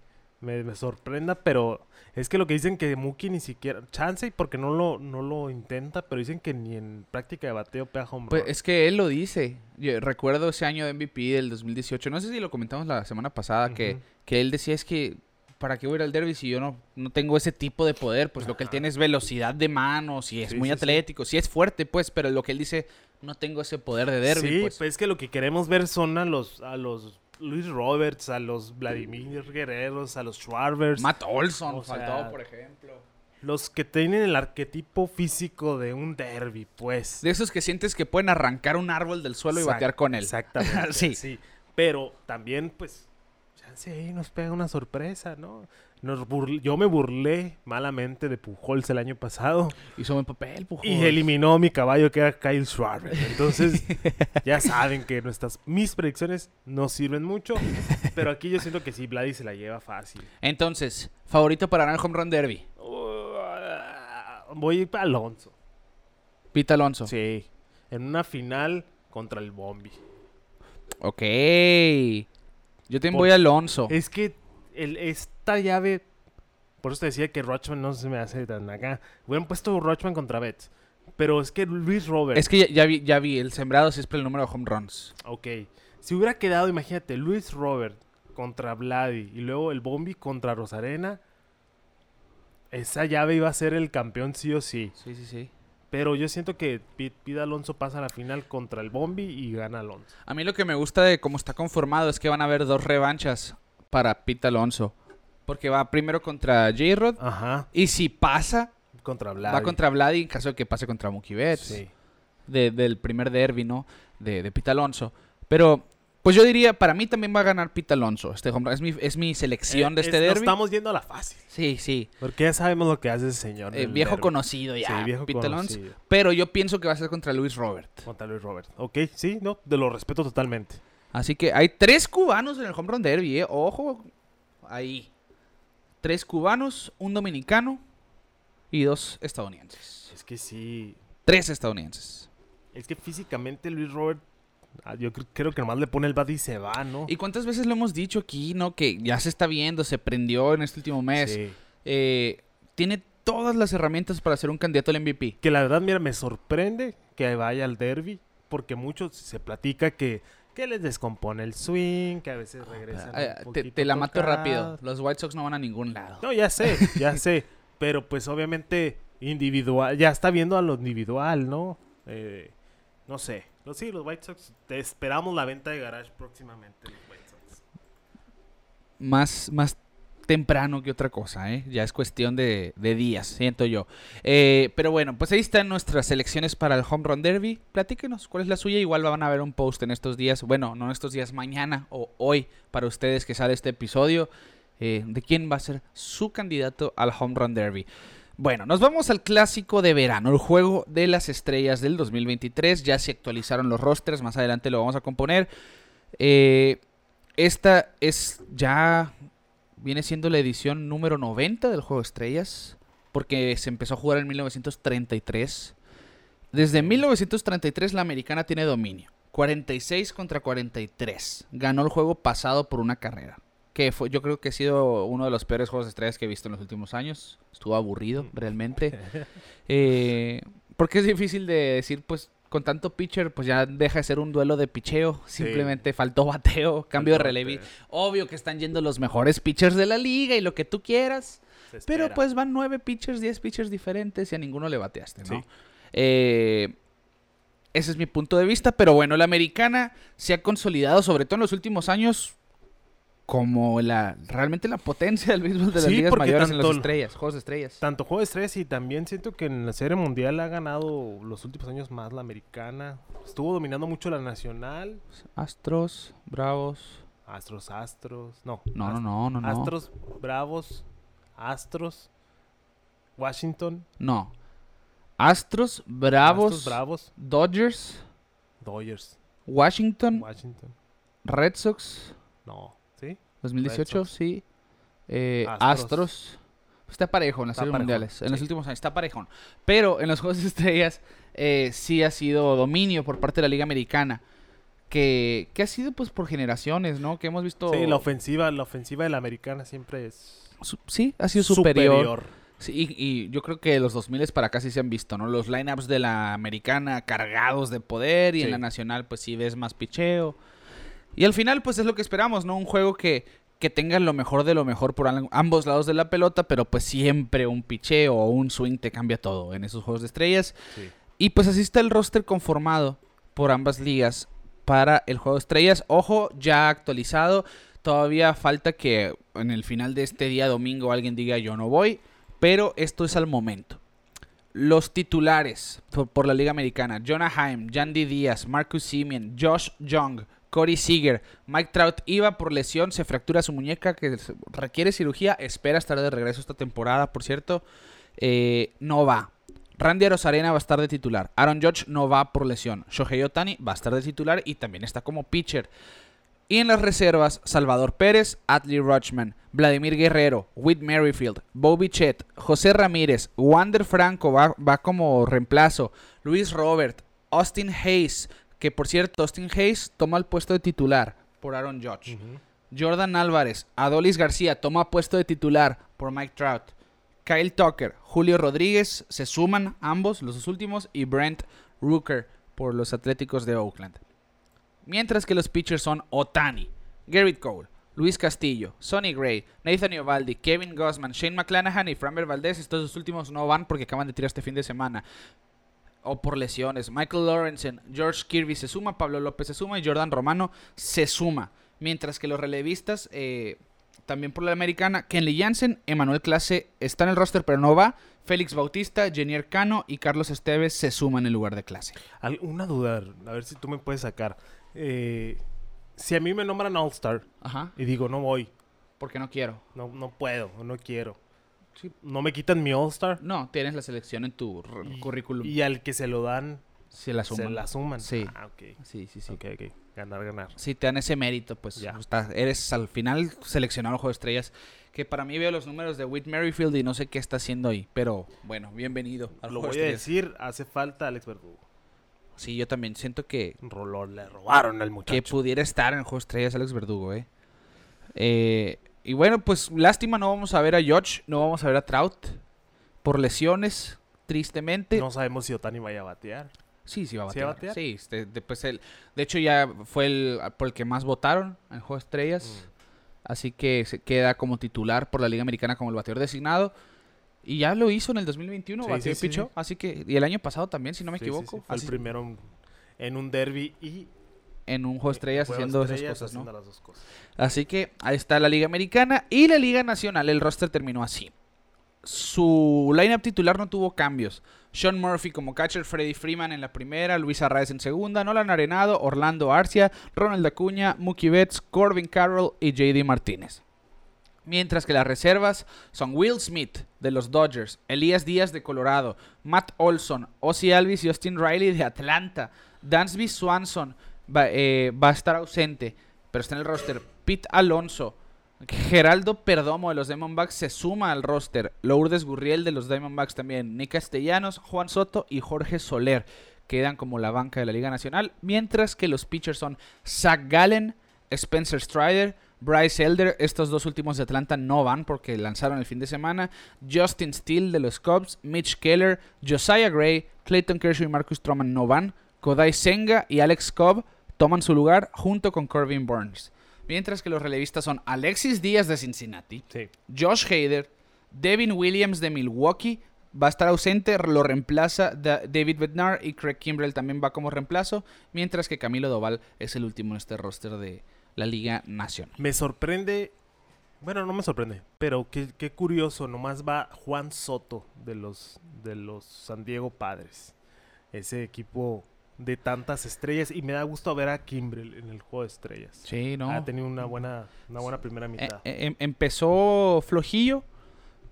me, me sorprenda, pero es que lo que dicen que Muki ni siquiera, chance porque no lo, no lo intenta, pero dicen que ni en práctica de bateo pega home Pues run. es que él lo dice. Yo recuerdo ese año de MVP del 2018. No sé si lo comentamos la semana pasada. que, que él decía es que. ¿Para qué voy a ir al derby si yo no, no tengo ese tipo de poder? Pues lo que él tiene es velocidad de manos y es Sí, muy sí, sí. atlético. Sí es fuerte, pues, pero lo que él dice, no tengo ese poder de derby. sí, pues. pues es que lo que queremos ver son a los, a los Luis Roberts, a los Vladimir Guerreros, a los Schwarbers, Matt Olson o faltó, sea, por ejemplo. los que tienen el arquetipo físico de un derby, pues. De esos que sientes que pueden arrancar un árbol del suelo y batear con él. Exactamente. Sí. sí. Pero también, pues, chance ahí nos pega una sorpresa, ¿no? Nos burl- yo me burlé malamente de Pujols el año pasado Hizo buen papel, Pujols. y eliminó mi caballo que era Kyle Schwarber. Entonces, ya saben que nuestras mis predicciones no sirven mucho, pero aquí yo siento que sí, Vladi se la lleva fácil. Entonces, favorito para ganar el Home Run Derby. Uh, voy para Alonso. Pita Alonso. Sí. En una final contra el Bombi. Ok. Yo también Por- voy a Alonso. Es que el, esta llave. Por eso te decía que Rochman no se me hace tan acá. Hubieran puesto Rochman contra Betts. Pero es que Luis Robert. Es que ya, ya vi, ya vi, el sembrado siempre el número de home runs. Ok. Si hubiera quedado, imagínate, Luis Robert contra Vladi y luego el Bombi contra Rosarena. Esa llave iba a ser el campeón sí o sí. Sí, sí, sí. Pero yo siento que Pete, Pete Alonso pasa a la final contra el Bombi y gana Alonso. A mí lo que me gusta de cómo está conformado es que van a haber dos revanchas para Pita Alonso. Porque va primero contra J-Rod. Ajá. Y si pasa, Contra Vladi. va contra Vladi en caso de que pase contra Mookie Betts. Sí. de- del primer derby, ¿no? De, de Pita Alonso. Pero, pues yo diría, para mí también va a ganar Pita Alonso. Este home run. es mi, es mi selección de Eh, este es- nos derby. estamos yendo a la fácil. Sí, sí. Porque ya sabemos lo que hace ese señor. Eh, viejo conocido ya, Sí, viejo Pete Alonso. conocido. Pero yo pienso que va a ser contra Luis Robert. Contra Luis Robert. Ok, sí, no, de lo respeto totalmente. Así que hay tres cubanos en el home run derby, ¿eh? Ojo, ahí. Tres cubanos, un dominicano y dos estadounidenses. Es que sí. Tres estadounidenses. Es que físicamente Luis Robert. ah, Yo cre- creo que nomás le pone el bat y se va, ¿no? ¿Y cuántas veces lo hemos dicho aquí, no? Que ya se está viendo, se prendió en este último mes. Sí. Eh, tiene todas las herramientas para ser un candidato al MVP. Que la verdad, mira, me sorprende que vaya al derby. Porque muchos se platica que, que les descompone el swing, que a veces regresan. Eh, un te, poquito te la mato rápido. Los White Sox no van a ningún lado. No, ya sé, ya sé. Pero pues obviamente individual, ya está viendo a lo individual, ¿no? Eh, no sé. Los, sí, los White Sox, te esperamos la venta de garage próximamente. Los White Sox. Más, más temprano que otra cosa, ¿eh? Ya es cuestión de, días, siento yo. Eh, pero bueno, pues ahí están nuestras selecciones para el Home Run Derby. Platíquenos cuál es la suya. Igual van a ver un post en estos días. Bueno, no en estos días, mañana o hoy para ustedes que sale este episodio. eh, de quién va a ser su candidato al Home Run Derby. Bueno, nos vamos al clásico de verano, el juego de las estrellas del 2023. Ya se actualizaron los rosters, más adelante lo vamos a componer. Eh, esta es ya. Viene siendo la edición número 90 del juego de estrellas. Porque se empezó a jugar en 1933. Desde 1933 la americana tiene dominio. 46 contra 43. Ganó el juego pasado por una carrera. Que fue, yo creo que ha sido uno de los peores juegos de estrellas que he visto en los últimos años. Estuvo aburrido, realmente. Eh, porque es difícil de decir, pues, con tanto pitcher, pues ya deja de ser un duelo de picheo. Simplemente faltó bateo, cambio de Faltó bateo. Obvio que están yendo los mejores pitchers de la liga y lo que tú quieras. Pero pues van nueve pitchers, diez pitchers diferentes y a ninguno le bateaste, ¿no? Sí. Eh, ese es mi punto de vista. Pero bueno, la americana se ha consolidado, sobre todo en los últimos años, como la realmente la potencia del béisbol de las Sí, ligas mayores en las tanto- estrellas, juegos de estrellas. Tanto juego de estrés y también siento que en la serie mundial ha ganado los últimos años más la americana. Estuvo dominando mucho la nacional. Astros, Bravos. Astros, Astros. No. No, no, Ast- no, no, no. Astros, Bravos, Astros, Washington. No. Astros, Bravos, Astros, Bravos, Dodgers, Dodgers, Washington, Washington. Red Sox, No. ¿Sí? 2018, Sox. sí. Eh, Astros. Astros. Está parejo en las series mundiales. En los últimos años está parejón. Pero en los Juegos de Estrellas eh, sí ha sido dominio por parte de la Liga Americana. Que, que ha sido pues por generaciones, ¿no? Que hemos visto... Sí, la ofensiva, la ofensiva de la americana siempre es su- sí, ha sido superior. Sí, y, y yo creo que los 2000 para acá sí se han visto, ¿no? Los lineups de la americana cargados de poder y en la nacional pues sí ves más picheo. Y al final pues es lo que esperamos, ¿no? Un juego que, que tenga lo mejor de lo mejor por ambos lados de la pelota, pero pues siempre un picheo o un swing te cambia todo en esos juegos de estrellas. Sí. Y pues así está el roster conformado por ambas ligas para el juego de estrellas. Ojo, ya actualizado. Todavía falta que en el final de este día domingo alguien diga yo no voy. Pero esto es al momento. Los titulares por, por la Liga Americana. Jonah Heim, Yandy Díaz, Marcus Simeon, Josh Young, Corey Seager, Mike Trout iba por lesión, se fractura su muñeca que requiere cirugía, espera estar de regreso esta temporada, por cierto. Eh, no va. Randy Arozarena va a estar de titular. Aaron Judge no va por lesión. Shohei Otani va a estar de titular y también está como pitcher. Y en las reservas, Salvador Pérez, Atlee Rochman, Vladimir Guerrero, Whit Merrifield, Bobby Chet, José Ramírez, Wander Franco va, va como reemplazo, Luis Robert, Austin Hayes, que por cierto, Austin Hayes toma el puesto de titular por Aaron Judge. Jordan Álvarez, Adolis García toma puesto de titular por Mike Trout. Kyle Tucker, Julio Rodríguez se suman ambos, los dos últimos, y Brent Rooker por los Atléticos de Oakland. Mientras que los pitchers son Otani, Garrett Cole, Luis Castillo, Sonny Gray, Nathan Iovaldi, Kevin Gossman, Shane McClanahan y Framber Valdez. Estos dos últimos no van porque acaban de tirar este fin de semana. O por lesiones. Michael Lawrence, George Kirby se suma, Pablo López se suma y Jordan Romano se suma. Mientras que los relevistas, eh, también por la americana, Kenley Jansen, Emanuel Clase está en el roster pero no va. Félix Bautista, Jenier Cano y Carlos Esteves se suman en lugar de clase. Una duda, a ver si tú me puedes sacar. Eh, si a mí me nombran All-Star y digo, no voy, Porque no quiero. no, no puedo, no quiero, Sí. no me quitan mi All-Star No, tienes la selección en tu y, currículum. y al que se lo dan, se la suman. se la suman. Sí. Ah, ok. Sí, sí, sí. Ok, ok. Ganar, ganar. Si te dan ese mérito, pues Ya. está- eres al final seleccionado al juego de estrellas. Que para mí veo los números de Whit Merrifield y no sé qué está haciendo ahí. Pero bueno, bienvenido al Lo voy a decir, hace falta Alex Verdugo. Sí, yo también siento que, Rolón, le robaron al que muchacho. pudiera estar en el juego de estrellas Alex Verdugo, ¿eh? Eh, Y bueno, pues lástima, no vamos a ver a George, no vamos a ver a Trout. Por lesiones, tristemente. No sabemos si Otani vaya a batear. Sí, sí va a ¿Sí va a batear. batear? Sí, este, después el, de hecho ya fue el por el que más votaron en Juego de Estrellas. Mm. Así que se queda como titular por la Liga Americana como el bateador designado. Y ya lo hizo en el 2021, Sí, bateó sí, y pichó. sí. Así que, y el año pasado también, si no me equivoco. Fue así- el primero en, en un derby y en un Juego de Estrellas Juego haciendo Estrellas esas cosas, ¿no? haciendo las dos cosas. Así que ahí está la Liga Americana y la Liga Nacional. El roster terminó así. Su lineup titular no tuvo cambios. Sean Murphy como catcher, Freddie Freeman en la primera, Luis Arraez en segunda, Nolan Arenado, Orlando Arcia, Ronald Acuña, Mookie Betts, Corbin Carroll y JD Martínez. Mientras que las reservas son Will Smith de los Dodgers, Elías Díaz de Colorado, Matt Olson, Ozzy Alvis y Austin Riley de Atlanta, Dansby Swanson va, eh, va a estar ausente, pero está en el roster. Pete Alonso, Geraldo Perdomo de los Diamondbacks se suma al roster. Lourdes Gurriel de los Diamondbacks también. Nick Castellanos, Juan Soto y Jorge Soler quedan como la banca de la Liga Nacional. Mientras que los pitchers son Zach Gallen, Spencer Strider, Bryce Elder. Estos dos últimos de Atlanta no van porque lanzaron el fin de semana. Justin Steele de los Cubs, Mitch Keller, Josiah Gray, Clayton Kershaw y Marcus Stroman no van. Kodai Senga y Alex Cobb toman su lugar junto con Corbin Burns. Mientras que los relevistas son Alexis Díaz de Cincinnati, Sí. Josh Hader, Devin Williams de Milwaukee, va a estar ausente, lo reemplaza Da- David Bednar y Craig Kimbrell también va como reemplazo, mientras que Camilo Doval es el último en este roster de la Liga Nacional. Me sorprende. Bueno, no me sorprende, pero qué, qué curioso, nomás va Juan Soto de los, de los San Diego Padres. Ese equipo de tantas estrellas y me da gusto ver a Kimbrel en el juego de estrellas. Sí, ¿no? Ha tenido una buena, una buena primera Eh, mitad. eh, em- empezó flojillo,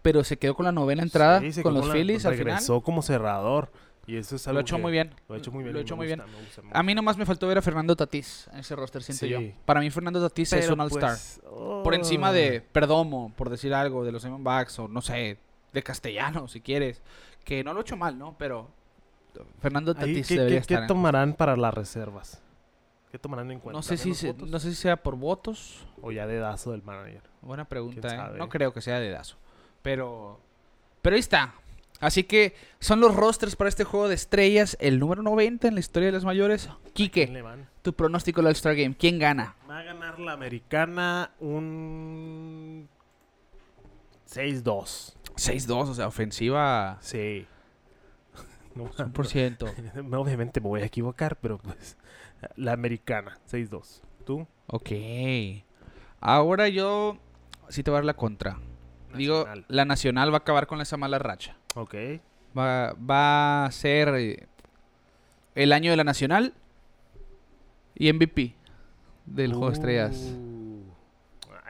pero se quedó con la novena entrada Sí, con los la- Phillies al final. Regresó como cerrador y eso es Lo algo ha hecho que- muy bien. Lo ha hecho muy bien. Lo ha y hecho muy bien. gusta, me gusta, me A mí nomás me faltó ver a Fernando Tatís en ese roster, siento yo. Para mí Fernando Tatís es un All-Star. pues, Por encima oh. de Perdomo, por decir algo, de los Diamondbacks o no sé, de Castellano, si quieres. Que no lo he hecho mal, ¿no? Pero Fernando Tatís ¿Qué, debería qué- qué estar. en- tomarán para las reservas? ¿Qué tomarán en cuenta? no sé si ¿Menos se- no sé si sea por votos. O ya dedazo del manager. Buena pregunta, ¿Quién ¿eh? No creo que sea de Dazo. Pero pero ahí está. Así que son los rosters para este juego de estrellas, el número 90 en la historia de las mayores. ¿Quién Quique, tu pronóstico del All-Star Game, ¿quién gana? Va a ganar la americana un 6-2. 6-2, o sea, ofensiva Sí. No, 100%. obviamente me voy a equivocar, pero pues la americana 6-2. ¿Tú? Ok. Ahora yo sí te voy a dar la contra. Digo, la Nacional va a acabar con esa mala racha. Ok. Va, va a ser eh, el año de la Nacional y MVP del Juego de Estrellas.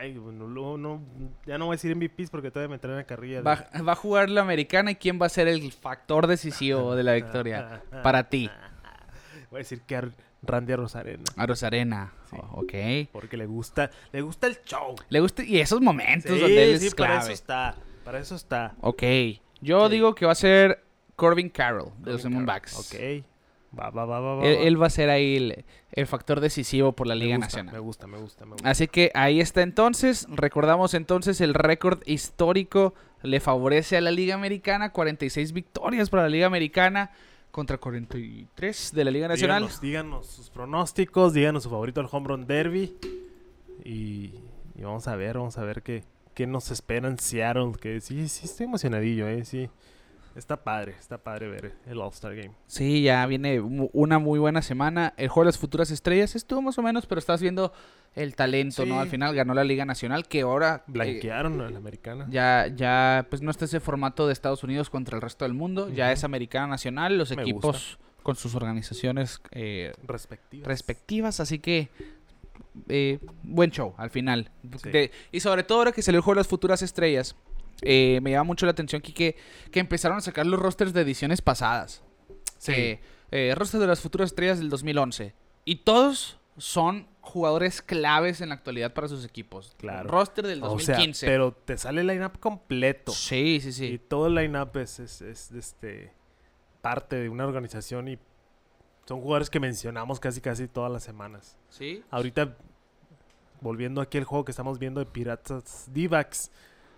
Ay, bueno, luego no, ya no voy a decir MVPs porque todavía me traen a carrilla. Va, va a jugar la Americana y quién va a ser el factor decisivo de la victoria para ti. Voy a decir Car- Randy Rosarena. A Rosarena. Sí. Oh, ok. Porque le gusta, le gusta el show. Le gusta. Y esos momentos Sí, donde él sí, es para clave. eso está. Para eso está. Ok. Yo digo que va a ser Corbin Carroll de los Corbin Diamondbacks. Ok. Va, va, va, va, va. Él, va. él va a ser ahí el, el factor decisivo por la Me Liga gusta, Nacional. Me gusta, me gusta, me gusta. Así que ahí está entonces. Recordamos entonces el récord histórico le favorece a la Liga Americana. 46 victorias para la Liga Americana contra 43 de la Liga Nacional. Díganos, díganos sus pronósticos, díganos su favorito al Home Run Derby. Y, y vamos a ver, vamos a ver qué, qué nos espera en Seattle. Que sí, sí, estoy emocionadillo, eh. Sí. Está padre, está padre ver el All-Star Game. Sí, ya viene una muy buena semana. El juego de las futuras estrellas estuvo más o menos, pero estás viendo el talento, ¿no? Al final ganó la Liga Nacional, que ahora eh, Blanquearon a la americana. ya, ya, pues no está ese formato de Estados Unidos contra el resto del mundo. Ya es americana nacional, los Me equipos con sus organizaciones eh, Respectivas. respectivas, así que eh, buen show al final. Sí. De- y sobre todo ahora que salió el juego de las futuras estrellas, eh, me llama mucho la atención Kike, que empezaron a sacar los rosters de ediciones pasadas. Sí. Que, eh, roster de las futuras estrellas del 2011. Y todos son jugadores claves en la actualidad para sus equipos. Claro. Roster del O sea, 2015. pero te sale el line-up completo. Sí, sí, Y sí. todo el line-up es, es, es, este, parte de una organización y son jugadores que mencionamos casi casi todas las semanas. Sí. Ahorita, volviendo aquí al juego que estamos viendo de Piratas Divax,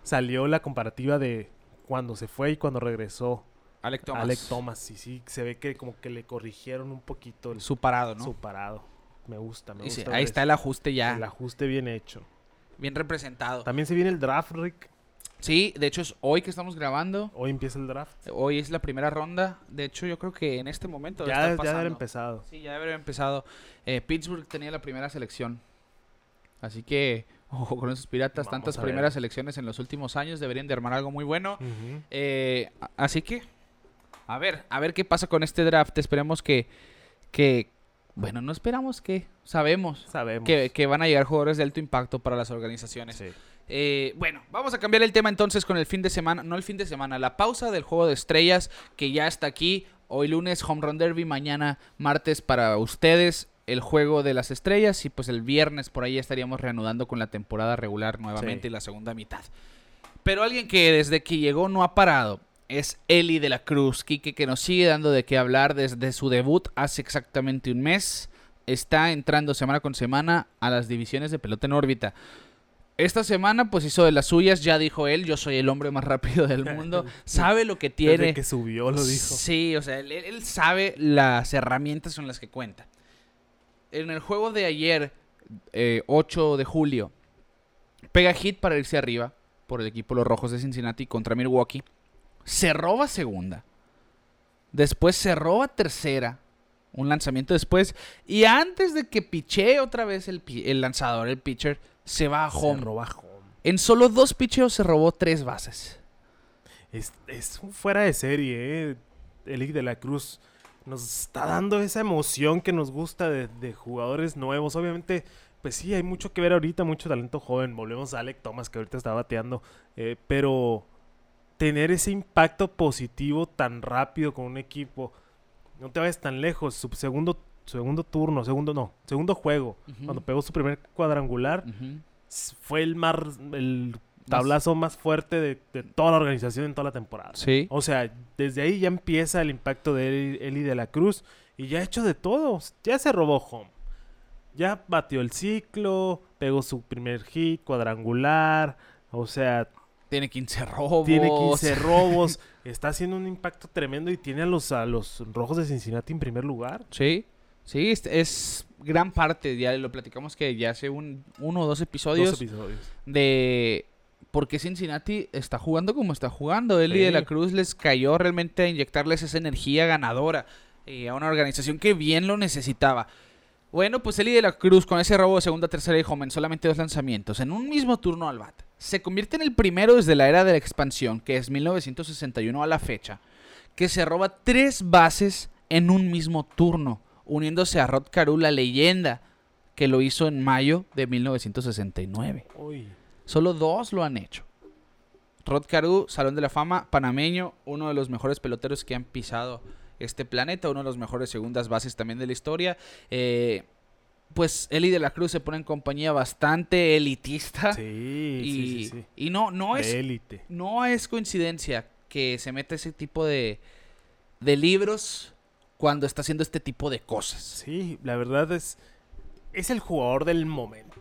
salió la comparativa de cuando se fue y cuando regresó Alec Thomas. Alec Thomas. Y sí, se ve que como que le corrigieron un poquito el, Su parado, ¿no? su parado. Me gusta, me sí, gusta. ahí está el ajuste ya. El ajuste bien hecho. Bien representado. También se viene el draft, Rick. Sí, de hecho es hoy que estamos grabando. Hoy empieza el draft. Hoy es la primera ronda. De hecho, yo creo que en este momento Ya, está ya debe haber empezado. Sí, ya debe haber empezado. Eh, Pittsburgh tenía la primera selección. Así que, ojo con esos piratas. Vamos tantas primeras selecciones en los últimos años. Deberían de armar algo muy bueno. Eh, así que, a ver, a ver qué pasa con este draft. Esperemos que, que bueno, no esperamos que, sabemos Sabemos. que, que van a llegar jugadores de alto impacto para las organizaciones. Sí. Eh, bueno, vamos a cambiar el tema entonces con el fin de semana, no el fin de semana, la pausa del juego de estrellas que ya está aquí. Hoy lunes Home Run Derby, mañana martes para ustedes el juego de las estrellas y pues el viernes por ahí estaríamos reanudando con la temporada regular nuevamente Sí. y la segunda mitad. Pero alguien que desde que llegó no ha parado es Eli de la Cruz, Quique, que nos sigue dando de qué hablar desde su debut hace exactamente un mes. Está entrando semana con semana a las divisiones de pelota en órbita. Esta semana pues hizo de las suyas, ya dijo él, yo soy el hombre más rápido del mundo, sabe lo que Desde tiene. que subió lo dijo. Sí, o sea, él, él sabe las herramientas con las que cuenta. En el juego de ayer, eh, 8 de julio, pega hit para irse arriba por el equipo Los Rojos de Cincinnati contra Milwaukee. Se roba segunda. Después se roba tercera. Un lanzamiento después. Y antes de que pichee otra vez el, lanzador, el pitcher, se va a Se home. roba home. En solo dos picheos se robó tres bases. Es, fuera de serie, ¿eh? Eli de la Cruz nos está dando esa emoción que nos gusta de, de jugadores nuevos. Obviamente, pues sí, hay mucho que ver ahorita, mucho talento joven. Volvemos a Alec Thomas, que ahorita está bateando. eh, pero tener ese impacto positivo tan rápido con un equipo, no te vayas tan lejos. Su segundo, segundo turno, segundo no, segundo juego, cuando pegó su primer cuadrangular, fue el más el tablazo más fuerte de, de toda la organización en toda la temporada. Sí. O sea, desde ahí ya empieza el impacto de Eli, Eli de la Cruz y ya ha hecho de todo. Ya se robó home. Ya batió el ciclo, pegó su primer hit, cuadrangular. O sea, Tiene 15 robos. tiene 15 robos. está haciendo un impacto tremendo y tiene a los, a los rojos de Cincinnati en primer lugar. Sí. Sí, es, es gran parte, ya lo platicamos que ya hace un, uno o dos episodios, Dos episodios. de por qué Cincinnati está jugando como está jugando. Eli Sí. de la Cruz les cayó realmente a inyectarles esa energía ganadora eh, a una organización que bien lo necesitaba. Bueno, pues Eli de la Cruz con ese robo de segunda, tercera y home en solamente dos lanzamientos, en un mismo turno al bat, se convierte en el primero desde la era de la expansión, que es 1961 a la fecha, que se roba tres bases en un mismo turno, uniéndose a Rod Carew, la leyenda, que lo hizo en mayo de 1969. Uy. Solo dos lo han hecho. Rod Carew, Salón de la Fama, panameño, uno de los mejores peloteros que han pisado este planeta, uno de los mejores segundas bases también de la historia. Eh, pues Eli de la Cruz se pone en compañía bastante elitista. Sí, y, sí, sí, sí. y no, no es, élite. no es coincidencia que se mete ese tipo de, de libros cuando está haciendo este tipo de cosas. Sí, la verdad es. Es el jugador del momento.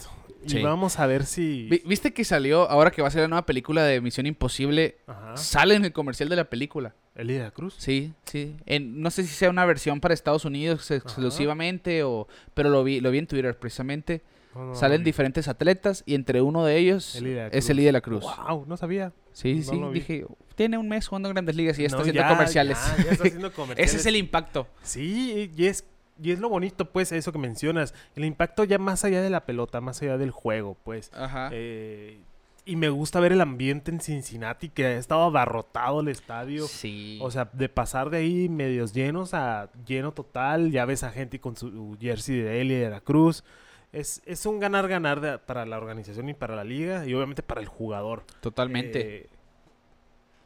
Y vamos a ver si. Vi- ¿Viste que salió, ahora que va a ser la nueva película de Misión Imposible, Ajá. sale en el comercial de la película? Eli de la Cruz. Sí, sí. En- no sé si sea una versión para Estados Unidos exclusivamente, o, pero lo vi, lo vi en Twitter precisamente. No, no, Salen no. diferentes atletas y entre uno de ellos es. Eli de la Cruz. Wow, no sabía. Sí, sí. Dije, tiene un mes jugando en Grandes Ligas y ya está haciendo ya, comerciales. ya, ya está haciendo comerciales. Ese es el impacto. Sí, y es, y es lo bonito, pues, eso que mencionas. El impacto ya más allá de la pelota, más allá del juego, pues. Ajá. Eh, y me gusta ver el ambiente en Cincinnati, que ha estado abarrotado el estadio. sí. O sea, de pasar de ahí medios llenos a lleno total, ya ves a gente con su jersey de Eli de la Cruz. Es, es un ganar-ganar para la organización y para la liga, y obviamente para el jugador. totalmente. Eh,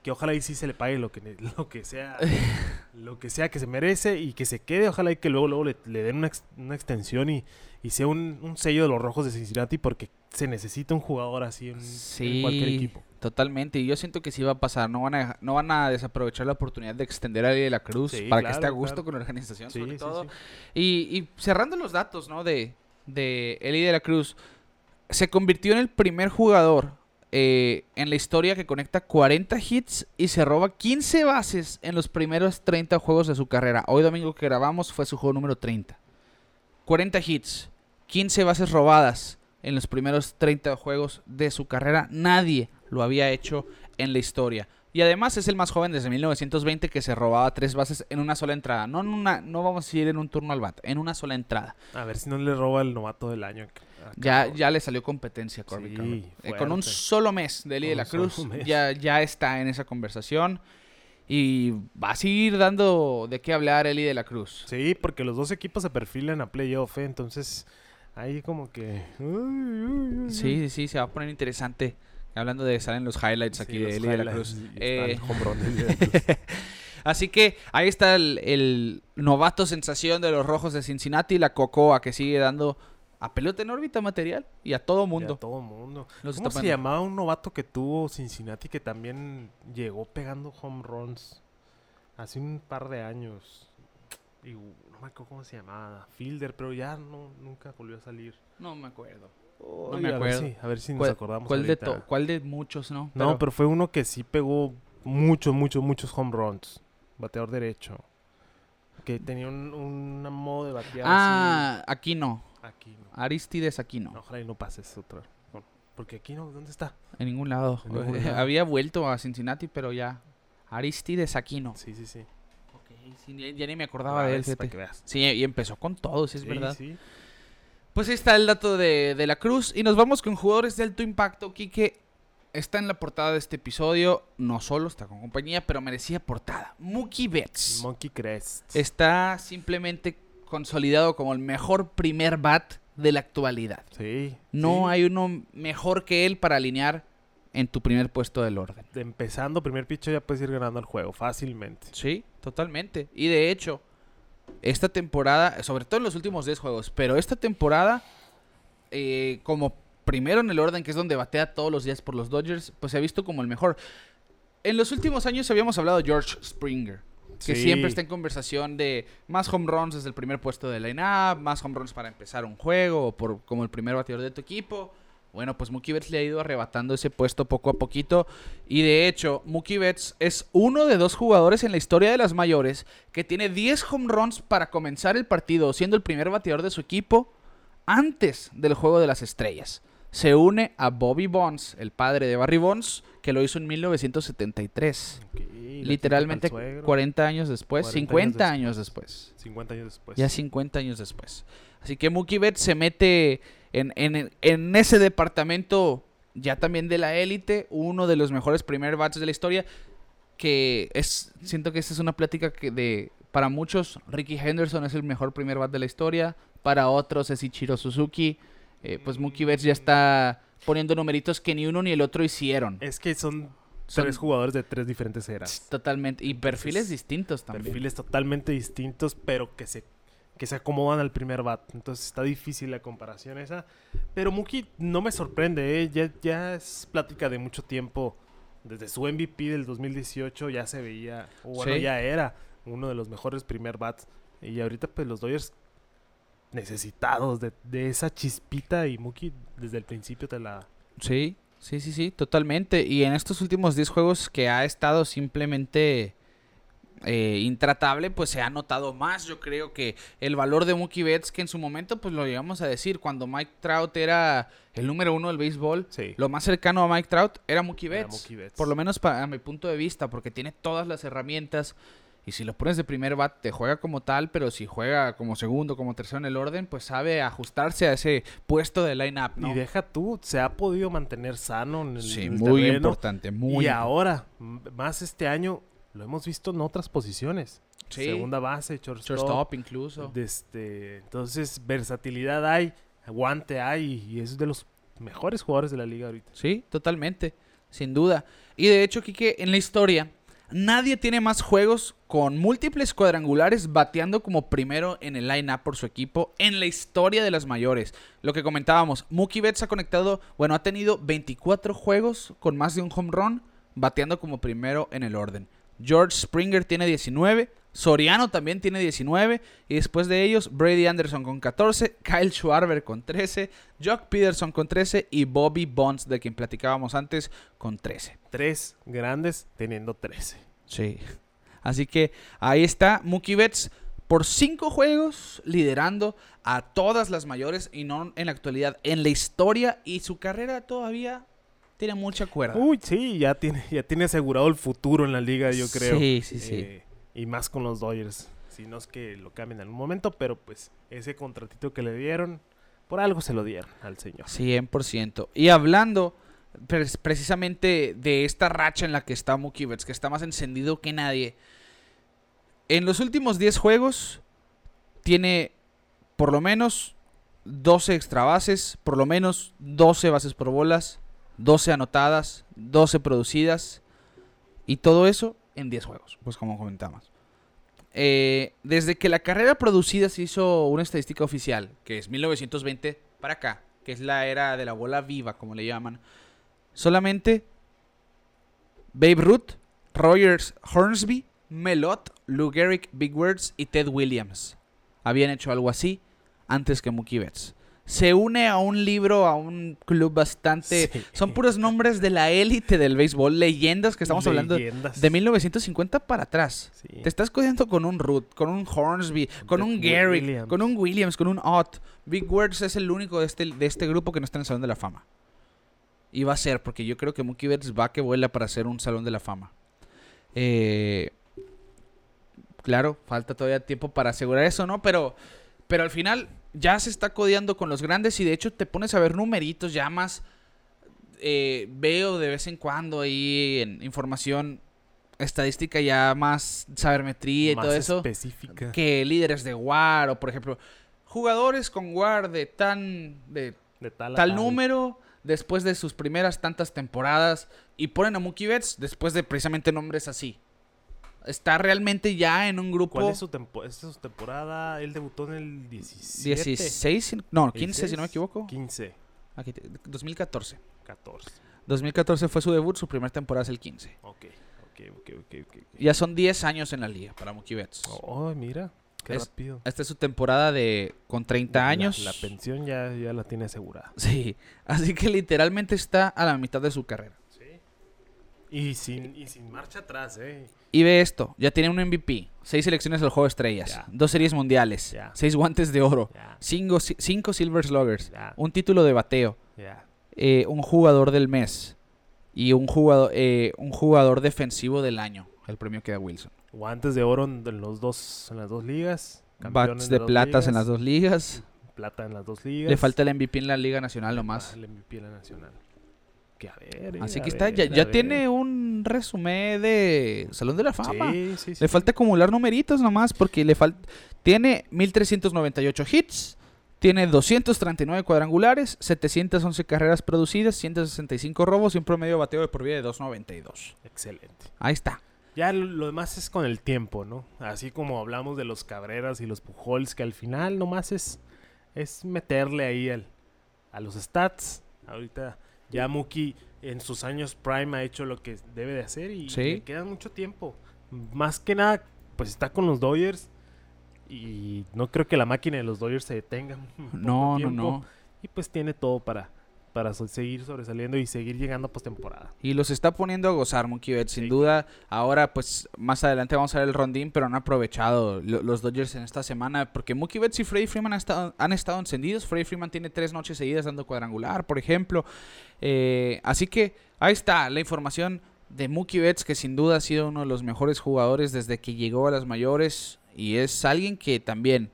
que ojalá y sí se le pague lo que, lo que sea lo que sea que se merece y que se quede. Ojalá y que luego, luego le, le den una, ex- una extensión y, y sea un, un sello de los rojos de Cincinnati porque se necesita un jugador así en, cualquier equipo. totalmente. Y yo siento que sí va a pasar. No van a, no van a desaprovechar la oportunidad de extender a de la Cruz Sí, para que esté a gusto claro. con la organización, Sí, sobre todo. Y, y cerrando los datos, ¿no? De, de Eli de la Cruz, se convirtió en el primer jugador eh, en la historia que conecta 40 hits y se roba 15 bases en los primeros 30 juegos de su carrera. Hoy domingo que grabamos fue su juego número 30. 40 hits, 15 bases robadas en los primeros 30 juegos de su carrera. Nadie lo había hecho en la historia. Y además es el más joven desde 1920 que se robaba tres bases en una sola entrada. No, en una, no vamos a ir en un turno al bat, en una sola entrada. A ver si no le roba el novato del año. Ya, ya le salió competencia a Corbin Sí. Eh, con un solo mes de Eli de la Cruz ya, ya está en esa conversación. Y va a seguir dando de qué hablar Eli de la Cruz. Sí, porque los dos equipos se perfilan a playoff, ¿eh? entonces ahí como que... Sí, sí, se va a poner interesante. Hablando de salen los highlights aquí de Eli de la Cruz. Eh, de la Cruz. Así que ahí está el, el novato sensación de los rojos de Cincinnati, la Cocoa que sigue dando a pelota en órbita material y a todo Y a mundo. todo mundo. Los ¿Cómo se llamaba un novato que tuvo Cincinnati que también llegó pegando home runs hace un par de años? Y no me acuerdo cómo se llamaba. Fielder, pero ya no, nunca volvió a salir. No me acuerdo. Uy, me a ver acuerdo. si- a ver si nos ¿Cuál, acordamos. cuál de ahorita. cuál de muchos, no? No, pero... fue uno que sí pegó muchos, muchos, muchos home runs. Bateador derecho. Que tenía un, un modo de batear Ah, aquí no. así. Aquí no. Aristides aquí no. Ojalá y no pases otra. Bueno, Porque aquí no, ¿dónde está? En ningún lado. En ningún lado. Había vuelto a Cincinnati, pero ya. Aristides aquí no. Sí, sí, sí. Ya, ya ni me acordaba Ah, de él, para que veas. Sí, y empezó con todo, sí es Sí, verdad. sí. Pues ahí está el dato de, de la Cruz. Y nos vamos con jugadores de alto impacto. Quique está en la portada de este episodio. No solo está con compañía, pero merecía portada. Mookie Betts. Monkey Crest. está simplemente consolidado como el mejor primer bat de la actualidad. Sí. No sí. hay uno mejor que él para alinear en tu primer puesto del orden. De empezando primer pitch ya puedes ir ganando el juego fácilmente. Sí, totalmente. Y de hecho, esta temporada, sobre todo en los últimos 10 juegos, pero esta temporada, eh, como primero en el orden, que es donde batea todos los días por los Dodgers, pues se ha visto como el mejor. En los últimos años habíamos hablado de George Springer, que Sí. siempre está en conversación de más home runs desde el primer puesto de line-up, más home runs para empezar un juego, o por, como el primer bateador de tu equipo. Bueno, pues Mookie Betts le ha ido arrebatando ese puesto poco a poquito. Y de hecho, Mookie Betts es uno de dos jugadores en la historia de las mayores que tiene 10 home runs para comenzar el partido, siendo el primer bateador de su equipo antes del juego de las estrellas. Se une a Bobby Bonds, el padre de Barry Bonds, que lo hizo en 1973. Ok, la Literalmente quita pa'l suegro. 40 años después, 40 años 50 años después. 50 años después. Ya 50 años después. Así que Mookie Betts se mete en, en- en ese departamento ya también de la élite, uno de los mejores primer bats de la historia, que es, siento que esta es una plática que de, para muchos, Ricky Henderson es el mejor primer bat de la historia, para otros es Ichiro Suzuki, eh, pues Mookie Betts ya está poniendo numeritos que ni uno ni el otro hicieron. Es que son Son tres jugadores de tres diferentes eras. totalmente. Y perfiles distintos también. Perfiles totalmente distintos, pero que se, que se acomodan al primer bat. Entonces está difícil la comparación esa. Pero Mookie no me sorprende, ¿eh? ya, ya es plática de mucho tiempo. Desde su MVP del 2018 ya se veía, o bueno, Sí. ya era uno de los mejores primer bats. Y ahorita pues los Dodgers necesitados de, de esa chispita y Mookie desde el principio te la... Sí, sí, sí, sí, totalmente. Y en estos últimos 10 juegos que ha estado simplemente eh, intratable, pues se ha notado más. Yo creo que el valor de Mookie Betts, que en su momento, pues lo llegamos a decir, cuando Mike Trout era el número uno del béisbol, Sí. lo más cercano a Mike Trout era Mookie Era Betts. Mookie Betts. Por lo menos para a mi punto de vista, porque tiene todas las herramientas. Y si lo pones de primer bat, te juega como tal, pero si juega como segundo, como tercero en el orden, pues sabe ajustarse a ese puesto de line-up, ¿no? Y deja tú, se ha podido mantener sano en el, Sí, el muy terreno. importante, muy y importante. ahora, más este año, lo hemos visto en otras posiciones. Sí. Segunda base, shortstop. Shortstop incluso. de este, entonces, versatilidad hay, aguante hay, y es de los mejores jugadores de la liga ahorita. Sí, totalmente, sin duda. Y de hecho, Kike, en la historia, nadie tiene más juegos con múltiples cuadrangulares bateando como primero en el line-up por su equipo en la historia de las mayores. Lo que comentábamos, Mookie Betts ha conectado, bueno, ha tenido 24 juegos con más de un home run bateando como primero en el orden. George Springer tiene 19, Soriano también tiene 19 y después de ellos Brady Anderson con 14, Kyle Schwarber con 13, Jock Peterson con 13 y Bobby Bonds de quien platicábamos antes con 13. Tres grandes teniendo 13. Sí. Así que ahí está Mookie Betts por 5 juegos liderando a todas las mayores y no en la actualidad, en la historia y su carrera todavía tiene mucha cuerda. Uy, sí, ya tiene, ya tiene asegurado el futuro en la liga, yo creo. Sí, sí, sí. Eh, y más con los Dodgers. Si no es que lo cambien en algún momento, pero pues ese contratito que le dieron, por algo se lo dieron al señor. 100%. Y hablando pre- precisamente de esta racha en la que está Mookie Betts, que está más encendido que nadie. En los últimos 10 juegos tiene por lo menos 12 extra bases, por lo menos 12 bases por bolas, 12 anotadas, 12 producidas y todo eso en 10 juegos, pues como comentamos. Eh, desde que la carrera producida se hizo una estadística oficial, que es 1920 para acá, que es la era de la bola viva, como le llaman, solamente Babe Ruth, Rogers Hornsby, Melot, Lou Gehrig, Big Words y Ted Williams habían hecho algo así antes que Mookie Betts. Se une a un libro, a un club bastante... Sí. Son puros nombres de la élite del béisbol, leyendas que estamos hablando de 1950 para atrás. Sí. Te estás codeando con un Root, con un Hornsby, con un Gehrig, Williams. con un Williams, con un Ott. Big Words es el único de este, de este grupo que no está en el Salón de la Fama. Y va a ser, porque yo creo que Mookie Betts va que vuela para ser un Salón de la Fama. Eh, claro, falta todavía tiempo para asegurar eso, ¿no? Pero, pero al final ya se está codeando con los grandes y de hecho te pones a ver numeritos ya más... eh, veo de vez en cuando ahí en información estadística ya más sabermetría y Más todo eso específica. que líderes de WAR o por ejemplo jugadores con WAR de tan de De tal, tal número después de sus primeras tantas temporadas y ponen a Mookie Betts después de precisamente nombres así. Está realmente ya en un grupo ¿Cuál es su, tempo- esta es su temporada? Él debutó en el 17. 16, no, 15 si no me 16, equivoco. 15, Aquí te- 2014. 14. 2014 fue su debut, su primera temporada es el 15. Ok, ok, ok, ok. ok. Ya son 10 años en la liga para Mookie Betts. Oh, mira, qué Es- rápido. Esta es su temporada de con 30 La- años. La, pensión ya, ya la tiene asegurada. Sí, así que literalmente está a la mitad de su carrera. Y sin, y sin marcha atrás, ¿eh? Y ve esto, ya tiene un MVP, seis selecciones al juego de estrellas, dos series mundiales, seis guantes de oro, cinco, cinco Silver Sluggers, un título de bateo, eh, un jugador del mes y un jugador, eh, un jugador defensivo del año, el premio que da Wilson. Guantes de oro en, los dos, en las dos ligas. Bats de platas en las dos ligas. Plata en las dos ligas. Le falta el MVP en la Liga Nacional nomás. Ah, el MVP en la nacional. Que a ver. eh, Así a que está, ya, tiene un resumen de Salón de la Fama. Sí, sí, sí. Le falta acumular numeritos nomás porque le falta... Tiene 1398 hits, Tiene 239 cuadrangulares, 711 carreras producidas, 165 robos y un promedio de bateo de por vida de 2.92. Excelente. Ahí está. Ya lo, lo demás es con el tiempo, ¿no? Así como hablamos de los Cabreras y los Pujols, que al final nomás es, es meterle ahí al, a los stats. Ahorita ya Mookie en sus años prime ha hecho lo que debe de hacer y Sí. le queda mucho tiempo. Más que nada, pues está con los Dodgers y no creo que la máquina de los Dodgers se detenga. No, no, no. Y pues tiene todo para, para seguir sobresaliendo y seguir llegando a postemporada. Y los está poniendo a gozar Mookie Betts, sin duda. Ahora, pues, más adelante vamos a ver el rondín, pero han aprovechado lo- los Dodgers en esta semana. Porque Mookie Betts y Freddie Freeman han estado, han estado encendidos. Freddie Freeman tiene tres noches seguidas dando cuadrangular, por ejemplo. Eh, así que ahí está la información de Mookie Betts, que sin duda ha sido uno de los mejores jugadores desde que llegó a las mayores. Y es alguien que también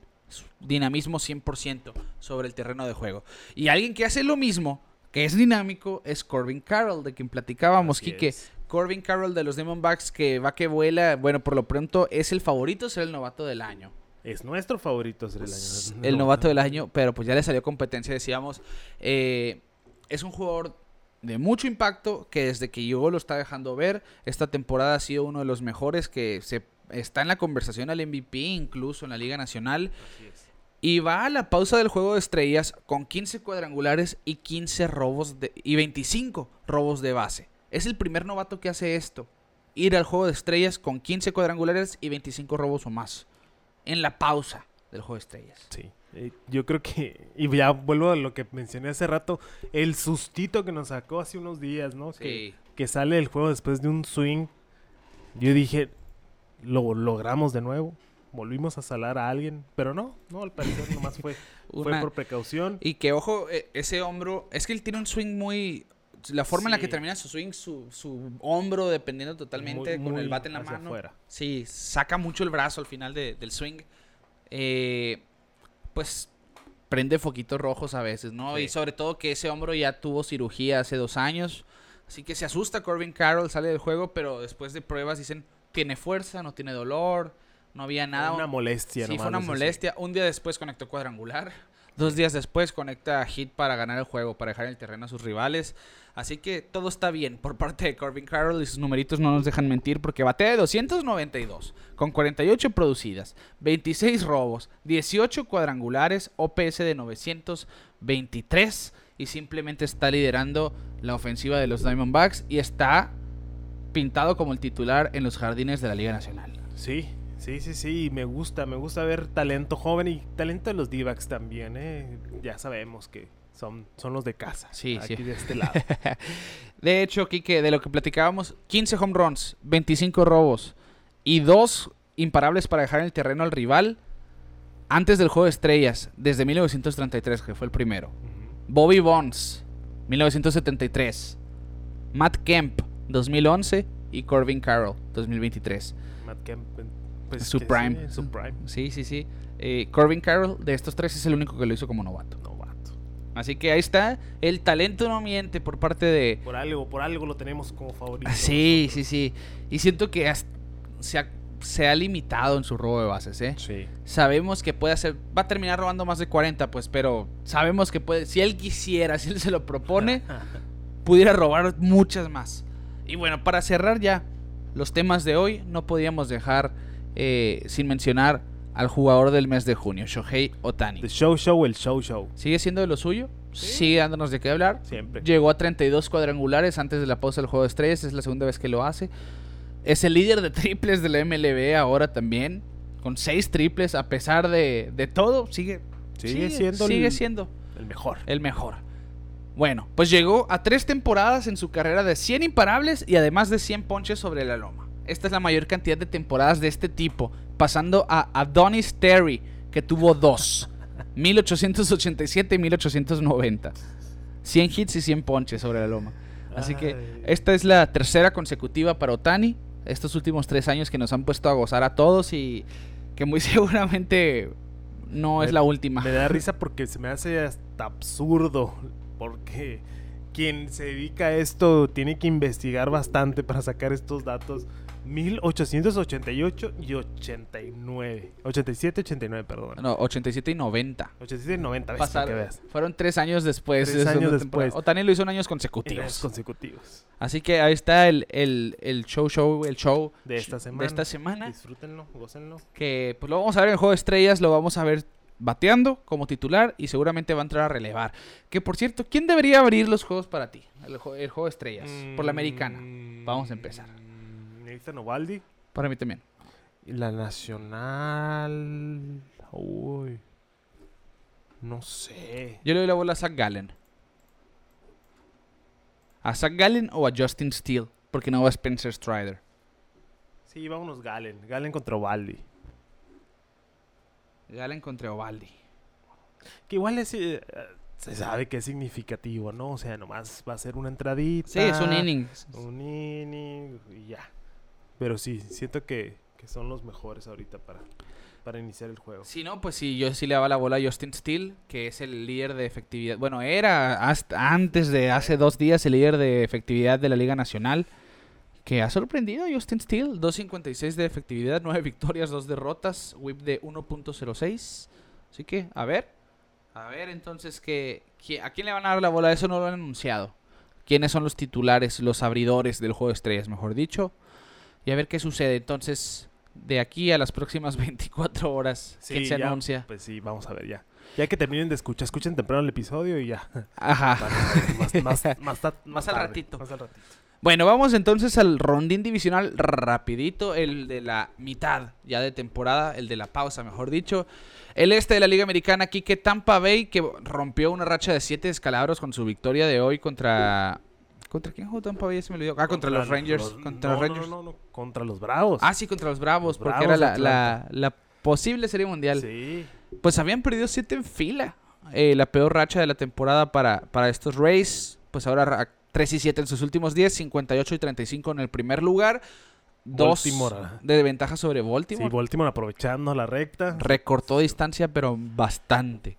dinamismo 100% sobre el terreno de juego. Y alguien que hace lo mismo, que es dinámico, es Corbin Carroll, de quien platicábamos, Quique. Corbin Carroll de los Diamondbacks, que va que vuela. Bueno, por lo pronto es el favorito, ser el novato del año. Es nuestro favorito ser el año. el No, novato no. del año, pero pues ya le salió competencia, decíamos. Eh, es un jugador de mucho impacto que desde que llegó lo está dejando ver. Esta temporada ha sido uno de los mejores que se está en la conversación al MVP, incluso en la Liga Nacional. Así es. Y va a la pausa del juego de estrellas con 15 cuadrangulares y 15 robos de, y 25 robos de base. Es el primer novato que hace esto. Ir al juego de estrellas con 15 cuadrangulares y 25 robos o más. En la pausa del juego de estrellas. Sí. Eh, yo creo que, y ya vuelvo a lo que mencioné hace rato, el sustito que nos sacó hace unos días, ¿no? Que, que sale el juego después de un swing. Yo dije, lo logramos de nuevo. Volvimos a salar a alguien, pero no, no, al parecer nomás fue, fue por precaución. Y que ojo, eh, ese hombro, es que él tiene un swing muy... La forma en la que termina su swing, su, su hombro, dependiendo totalmente Muy- con muy el bate en la mano. afuera. Sí, saca mucho el brazo al final de- del swing. Eh, pues prende foquitos rojos a veces, ¿no? Sí. Y sobre todo que ese hombro ya tuvo cirugía hace dos años. Así que se asusta Corbin Carroll, sale del juego, pero después de pruebas dicen, tiene fuerza, no tiene dolor, no había nada. una molestia. Sí, fue una molestia. Un día después conectó cuadrangular. Dos días después conecta hit para ganar el juego, para dejar en el terreno a sus rivales. Así que todo está bien por parte de Corbin Carroll y sus numeritos no nos dejan mentir porque batea de 292, con 48 producidas, 26 robos, 18 cuadrangulares, OPS de 923 y simplemente está liderando la ofensiva de los Diamondbacks y está pintado como el titular en los jardines de la Liga Nacional. Sí, sí, sí, sí. y Me gusta, me gusta ver talento joven y talento de los d también, ¿eh? Ya sabemos que son, son los de casa. Sí, aquí sí. de este lado. De hecho, Kike, de lo que platicábamos, 15 home runs, 25 robos y dos imparables para dejar en el terreno al rival antes del juego de estrellas, desde 1933, que fue el primero. Bobby Bonds, 1973. Matt Kemp, 2011. Y Corbin Carroll, 2023. Matt Kemp, pues, Su prime. sí, su prime. Sí, sí, sí. Eh, Corbin Carroll, de estos tres, es el único que lo hizo como novato. Novato. Así que ahí está. El talento no miente por parte de, Por algo, por algo lo tenemos como favorito. Ah, Sí, sí, sí. Y siento que se, ha, se ha limitado en su robo de bases, ¿eh? Sí. Sabemos que puede hacer... Va a terminar robando más de 40, pues, pero sabemos que puede... Si él quisiera, si él se lo propone, pudiera robar muchas más. Y bueno, para cerrar ya los temas de hoy, no podíamos dejar eh, sin mencionar al jugador del mes de junio, Shohei Otani. The show show, el show show. ¿Sigue siendo de lo suyo? Sí. Sigue dándonos de qué hablar. Siempre. Llegó a 32 cuadrangulares antes de la pausa del juego de estrellas. Es la segunda vez que lo hace. Es el líder de triples de la MLB ahora también. Con 6 triples a pesar de, de todo. Sigue, Sigue siendo sigue el- siendo El mejor. el mejor. Bueno, pues llegó a tres temporadas en su carrera de 100 imparables y además de 100 ponches sobre la loma. Esta es la mayor cantidad de temporadas de este tipo, pasando a Adonis Terry, que tuvo dos. 1887 y 1890. 100 hits y 100 ponches sobre la loma. Así que esta es la tercera consecutiva para Otani. Estos últimos tres años que nos han puesto a gozar a todos y que muy seguramente no es la última. Me da risa porque se me hace hasta absurdo. Porque quien se dedica a esto tiene que investigar bastante para sacar estos datos. 1888 y 89. 87, 89, perdón. No, 87 y 90. 87 y 90, ves, Pasar- que veas. fueron tres años después. Tres años después. Otani lo hizo en años Años consecutivos. consecutivos. Así que ahí está el, el, el show show, el show De esta semana. de esta semana. Disfrútenlo, gócenlo. Que pues lo vamos a ver en el juego de estrellas, lo vamos a ver bateando como titular y seguramente va a entrar a relevar. Que por cierto, ¿quién debería abrir los juegos para ti? El juego de estrellas, por la americana. Vamos a empezar. Mm, Nathan Ovaldi. Para mí también. Y La nacional. Uy. No sé. Yo le doy la bola a Zach Gallen. ¿A Zach Gallen o a Justin Steele? Porque no va Spencer Strider. Sí, vámonos Galen. Galen contra Ovaldi. Gallen contra Ovaldi. Que igual es, eh, se sabe que es significativo, ¿no? O sea, nomás va a ser una entradita. Sí, es un inning. Un inning y ya. Pero sí, siento que, que son los mejores ahorita para, para iniciar el juego. Si no, pues sí, yo sí le daba la bola a Justin Steele, que es el líder de efectividad. Bueno, era hasta antes de hace dos días el líder de efectividad de la Liga Nacional. Que ha sorprendido a Justin Steele. 2.56 de efectividad, 9 victorias, 2 derrotas, whip de 1.06. Así que, a ver. A ver, entonces, ¿qué, ¿a quién le van a dar la bola? Eso no lo han anunciado. ¿Quiénes son los titulares, los abridores del juego de estrellas, mejor dicho? Y a ver qué sucede. Entonces, de aquí a las próximas 24 horas, ¿quién se ya, anuncia? Pues sí, vamos a ver ya. Ya que terminen de escuchar, escuchen temprano el episodio y ya. Ajá. Más, más, más, ta- Más al tarde, ratito. Más al ratito. Bueno, vamos entonces al rondín divisional rapidito, el de la mitad ya de temporada, el de la pausa, mejor dicho. El este de la Liga Americana, aquí que Tampa Bay, que rompió una racha de siete descalabros con su victoria de hoy contra... ¿Contra quién jugó Tampa Bay? Se me olvidó. Ah, contra, los Rangers. los- contra no, los Rangers. No, no, no, contra los Bravos. Ah, sí, contra los Bravos, Los porque Bravos era la, la- la posible serie mundial. Sí. Pues habían perdido siete en fila. Eh, la peor racha de la temporada para, para estos Rays. Pues ahora ra- 3 y 7 en sus últimos 10, 58 y 35 en el primer lugar. Dos Baltimore. de ventaja sobre Sí, Baltimore. Baltimore aprovechando la recta. Recortó distancia, pero bastante.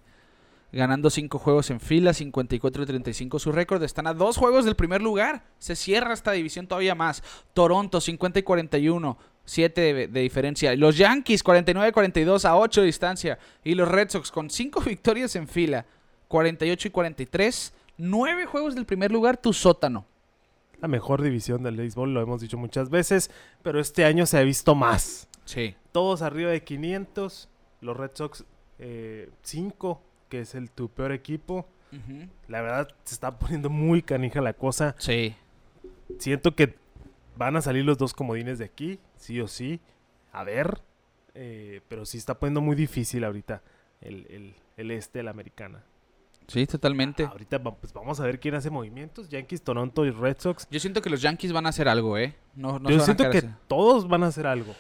Ganando 5 juegos en fila, 54 y 35 su récord. Están a dos juegos del primer lugar. Se cierra esta división todavía más. Toronto, 50 y 41. 7 de, de diferencia. Los Yankees, 49 y 42 a 8 de distancia. Y los Red Sox con 5 victorias en fila. 48 y 43. 9 juegos del primer lugar, tu sótano. La mejor división del béisbol, lo hemos dicho muchas veces. Pero este año se ha visto más. Sí. Todos arriba de 500. Los Red Sox 5, que es el tu peor equipo. La verdad, se está poniendo muy canija la cosa. Sí. Siento que van a salir los dos comodines de aquí, sí o sí. A ver. eh, pero sí está poniendo muy difícil ahorita el, el- el este de la americana. Sí, totalmente. Ahorita va- pues vamos a ver quién hace movimientos. Yankees, Toronto y Red Sox. Yo siento que los Yankees van a hacer algo, ¿eh? No, no Yo siento que así. todos van a hacer algo.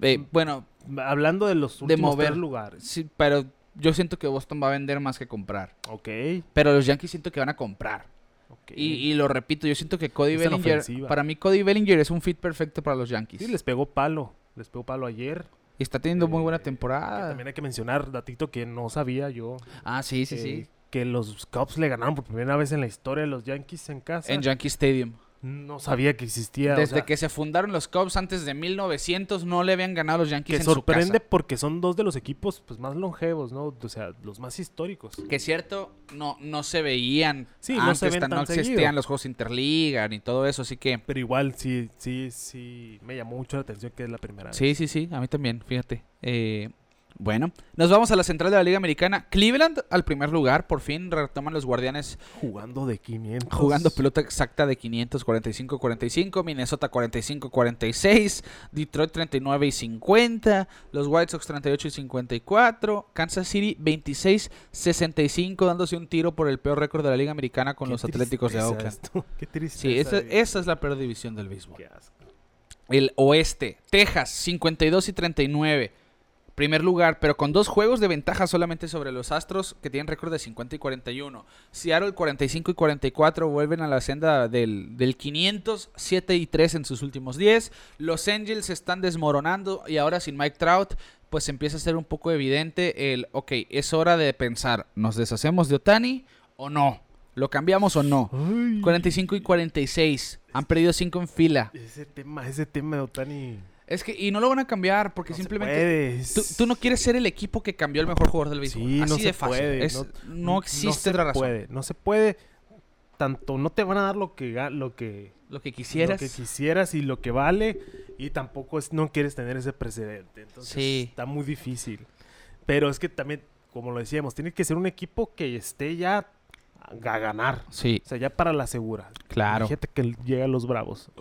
Eh, bueno, Hablando de los De últimos mover. tres lugares. sí, pero yo siento que Boston va a vender más que comprar. Ok. Pero los Yankees siento que van a comprar. ok. Y, y lo repito, yo siento que Cody Bellinger, ofensiva. para mí Cody Bellinger es un fit perfecto para los Yankees. Sí, les pegó palo. Les pegó palo ayer. Y está teniendo muy buena Eh, temporada. también hay que mencionar, datito que no sabía yo. Ah, sí, sí, eh, sí. Que los Cubs le ganaron por primera vez en la historia de los Yankees en casa. En Yankee Stadium. No sabía que existía. o Desde sea, que se fundaron los Cubs antes de 1900 no le habían ganado los Yankees que en sorprende su casa. porque son dos de los equipos pues más longevos, ¿no? O sea, los más históricos. Que es cierto, no, no se veían Sí, no antes, se ven tan- no tan seguido. existían los juegos Interliga ni todo eso, así que... Pero igual sí, sí, sí, me llamó mucho la atención que es la primera vez. Sí, sí, sí, a mí también, fíjate. Eh, bueno, nos vamos a la central de la Liga Americana. Cleveland al primer lugar, por fin retoman los guardianes Jugando de 500. jugando pelota exacta de 545-45, Minnesota 45-46, Detroit 39 y 50, los White Sox 38 y 54, Kansas City 26-65, dándose un tiro por el peor récord de la Liga Americana con Qué los Atléticos de Oakland. esto, Qué tristeza. Sí, esa, esa es la peor división del béisbol. Qué asco. El oeste, Texas, 52 y 39. Primer lugar, pero con dos juegos de ventaja solamente sobre los Astros, que tienen récord de 50 y 41. Seattle, 45 y 44, vuelven a la senda del, del 500, 7 y 3 en sus últimos 10. Los Angels se están desmoronando y ahora sin Mike Trout, pues empieza a ser un poco evidente el, ok, es hora de pensar, ¿nos deshacemos de Otani o no? ¿Lo cambiamos o no? Ay, 45 y 46. Han perdido 5 en fila. Ese tema, ese tema de Otani. Es que, y no lo van a cambiar porque no simplemente. Tú, tú no quieres ser el equipo que cambió el mejor jugador del béisbol. Sí, Así no de se fácil. puede, Es- no- no, existe otra razón. Puede, no se puede. Tanto no te van a dar lo que lo que Lo que quisieras. lo que quisieras y lo que vale y tampoco es no quieres tener ese precedente. Entonces Sí. está muy difícil. Pero es que también como lo decíamos, tiene que ser un equipo que esté ya a a ganar. Sí, O sea, ya para la segura. claro. Fíjate que llegan los bravos.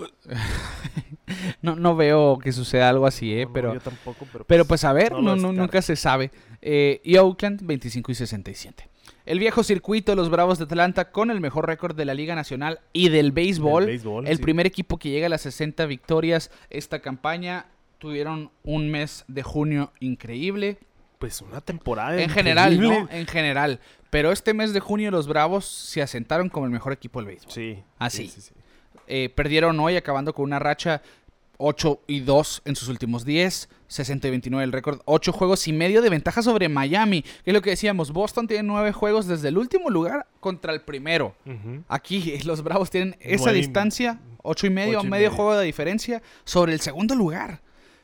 No, no veo que suceda algo así, ¿eh? No, no, pero, yo tampoco, pero, pero pues a ver, no nunca se sabe. Eh, y Oakland, 25 y 67. El viejo circuito, los Bravos de Atlanta, con el mejor récord de la Liga Nacional y del béisbol. El sí. primer equipo que llega a las 60 victorias esta campaña. Tuvieron un mes de junio increíble. Pues una temporada En general. ¿no? En general. Pero este mes de junio los Bravos se asentaron como el mejor equipo del béisbol. Sí. Así. sí, sí, sí. Eh, perdieron hoy acabando con una racha 8 y 2 en sus últimos 10, 60 y 29 el récord, 8 juegos y medio de ventaja sobre Miami, que es lo que decíamos, Boston tiene 9 juegos desde el último lugar contra el primero. Aquí los Bravos tienen esa distancia, 8 y medio, ocho y medio medio. juego de diferencia sobre el segundo lugar,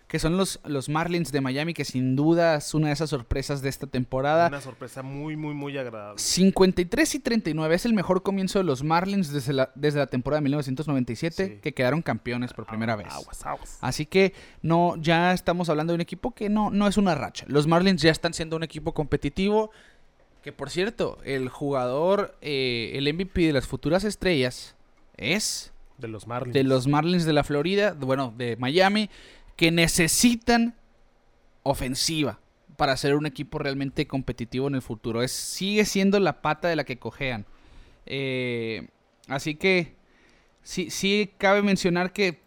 que son los, los Marlins de Miami, que sin duda es una de esas sorpresas de esta temporada. Una sorpresa muy, muy, muy agradable. 53 y 39 es el mejor comienzo de los Marlins desde la, desde la temporada de 1997, Sí. que quedaron campeones por primera vez. Aguas, aguas. Así que no, ya estamos hablando de un equipo que no, no es una racha. Los Marlins ya están siendo un equipo competitivo. Que por cierto, el jugador, eh, el MVP de las futuras estrellas es De los Marlins. de los Marlins de la Florida, bueno, de Miami, que necesitan ofensiva para ser un equipo realmente competitivo en el futuro. Es, sigue siendo la pata de la que cojean. Eh, así que sí, sí cabe mencionar que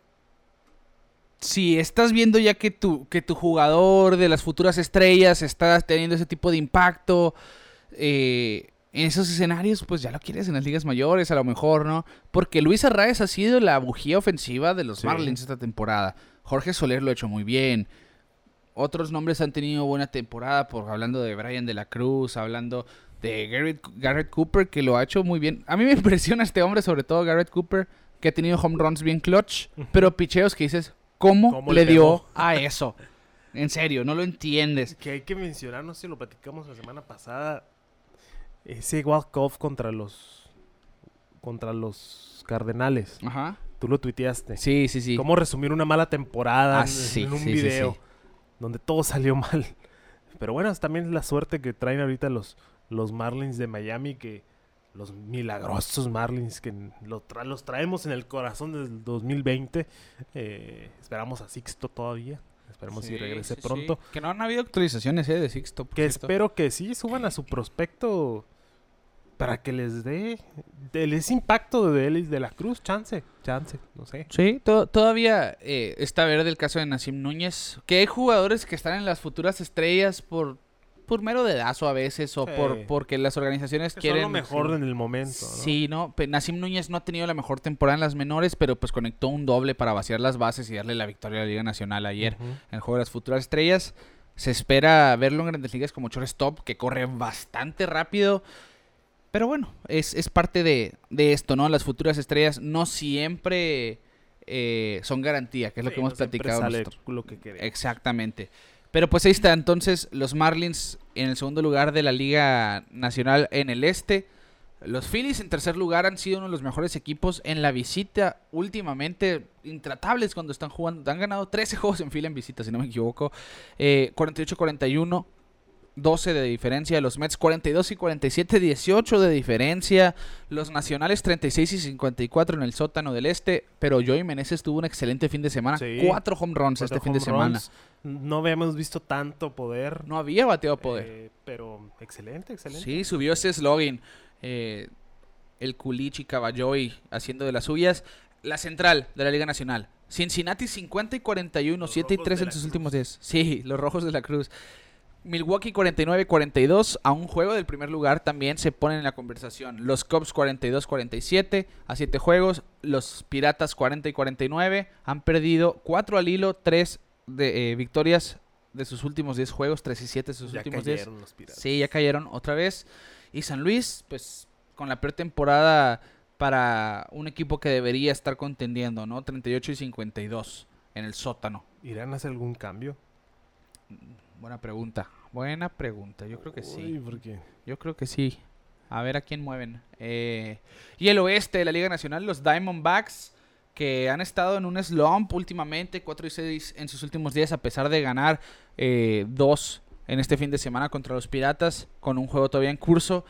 si estás viendo ya que tu, que tu jugador de las futuras estrellas está teniendo ese tipo de impacto eh, en esos escenarios, pues ya lo quieres en las ligas mayores, a lo mejor, ¿no? Porque Luis Arraez ha sido la bujía ofensiva de los Sí. Marlins esta temporada. Jorge Soler lo ha hecho muy bien. Otros nombres han tenido buena temporada, por hablando de Brian de la Cruz, hablando de Garrett, Garrett Cooper, que lo ha hecho muy bien. A mí me impresiona este hombre, sobre todo Garrett Cooper, que ha tenido home runs bien clutch, pero picheos que dices, ¿cómo, ¿Cómo le le dio a eso? En serio, no lo entiendes. Que hay que mencionar, no sé si lo platicamos la semana pasada. Ese walk-off contra los. contra los Cardenales. Ajá. Tú lo tuiteaste. Sí, sí, sí. Cómo resumir una mala temporada Ah, en, sí, en un sí, video. sí. Donde todo salió mal. Pero bueno, es también la suerte que traen ahorita los, los Marlins de Miami. Que los milagrosos Marlins que lo tra- los traemos en el corazón del 2020. Eh, esperamos a Sixto todavía. Esperemos Sí, si regrese sí, pronto. sí. Que no han habido actualizaciones eh, de Sixto. Que cierto. espero que sí suban a su prospecto para que les dé el ese impacto de Ellis de la Cruz, chance, chance, no sé. Sí, to- todavía eh, está verde el caso de Nassim Núñez. Que hay jugadores que están en las futuras estrellas por, por mero dedazo a veces o Sí. por porque las organizaciones Que quieren... son lo mejor sí. en el momento, ¿no? Sí, no, Nassim Núñez no ha tenido la mejor temporada en las menores, pero pues conectó un doble para vaciar las bases y darle la victoria a la Liga Nacional ayer en el juego de las futuras estrellas. Se espera verlo en grandes ligas como shortstop, que corre bastante rápido. Pero bueno, es, es parte de, de esto, ¿no? Las futuras estrellas no siempre eh, son garantía, que es lo que hemos no platicado. sale lo que. Exactamente. Pero pues ahí está, entonces los Marlins en el segundo lugar de la Liga Nacional en el Este. Los Phillies en tercer lugar han sido uno de los mejores equipos en la visita últimamente, intratables cuando están jugando. Han ganado 13 juegos en fila en visita, si no me equivoco. Eh, 48-41, 12 de diferencia. Los Mets 42 y 47, 18 de diferencia. Los Nacionales 36 y 54 en el sótano del Este. Pero Joey Meneses tuvo un excelente fin de semana. Sí. Cuatro home runs Cuatro este fin de semana. runs. No habíamos visto tanto poder. No había bateado poder. eh, pero excelente, excelente. Sí, subió ese slogan. eh, el Culichi Caballoy haciendo de las suyas. La central de la Liga Nacional. Cincinnati 50 y 41, Los 7 y Rojos 3 de en sus últimos 10. Sí, los Rojos de la Cruz. Milwaukee 49-42, a un juego del primer lugar también se ponen en la conversación. Los Cubs 42-47, a 7 juegos. Los Piratas 40 y 49, han perdido 4 al hilo, 3 de, eh, victorias de sus últimos 10 juegos, 3 y 7 de sus ya últimos 10. cayeron los piratas. Sí, ya cayeron otra vez. Y San Luis, pues con la peor temporada para un equipo que debería estar contendiendo, ¿no? 38 y 52 en el sótano. ¿Irán a hacer algún cambio? Buena pregunta. Buena pregunta. Yo creo que sí. Uy, ¿por qué? Yo creo que sí. A ver a quién mueven. Eh, y el oeste de la Liga Nacional, los Diamondbacks, que han estado en un slump últimamente, 4 y 6 en sus últimos días, a pesar de ganar eh, dos en este fin de semana contra los Piratas, con un juego todavía en curso.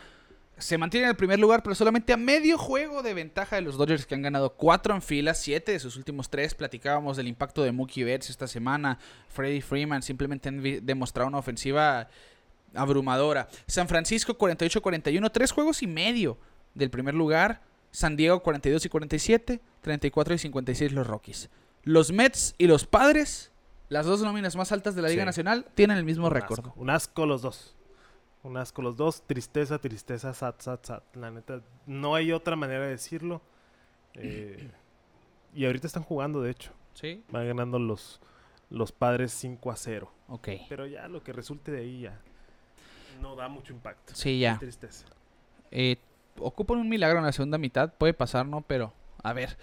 Se mantiene en el primer lugar, pero solamente a medio juego de ventaja de los Dodgers, que han ganado cuatro en fila, siete de sus últimos tres. Platicábamos del impacto de Mookie Betts esta semana. Freddie Freeman simplemente han demostrado una ofensiva abrumadora. San Francisco 48-41, tres juegos y medio del primer lugar. San Diego 42 y 47, 34 y 56 los Rockies. Los Mets y los Padres, las dos nóminas más altas de la Liga Sí. Nacional, tienen el mismo récord. Un asco los dos. Un asco los dos. Tristeza, tristeza, sat, sat, sat. La neta, no hay otra manera de decirlo. Eh, y ahorita están jugando, de hecho. Sí, Van ganando los, los padres 5 a 0. ok. Pero ya lo que resulte de ahí ya no da mucho impacto. Sí, Qué ya. tristeza. Eh, ocupan un milagro en la segunda mitad, puede pasar, ¿no? Pero, a ver.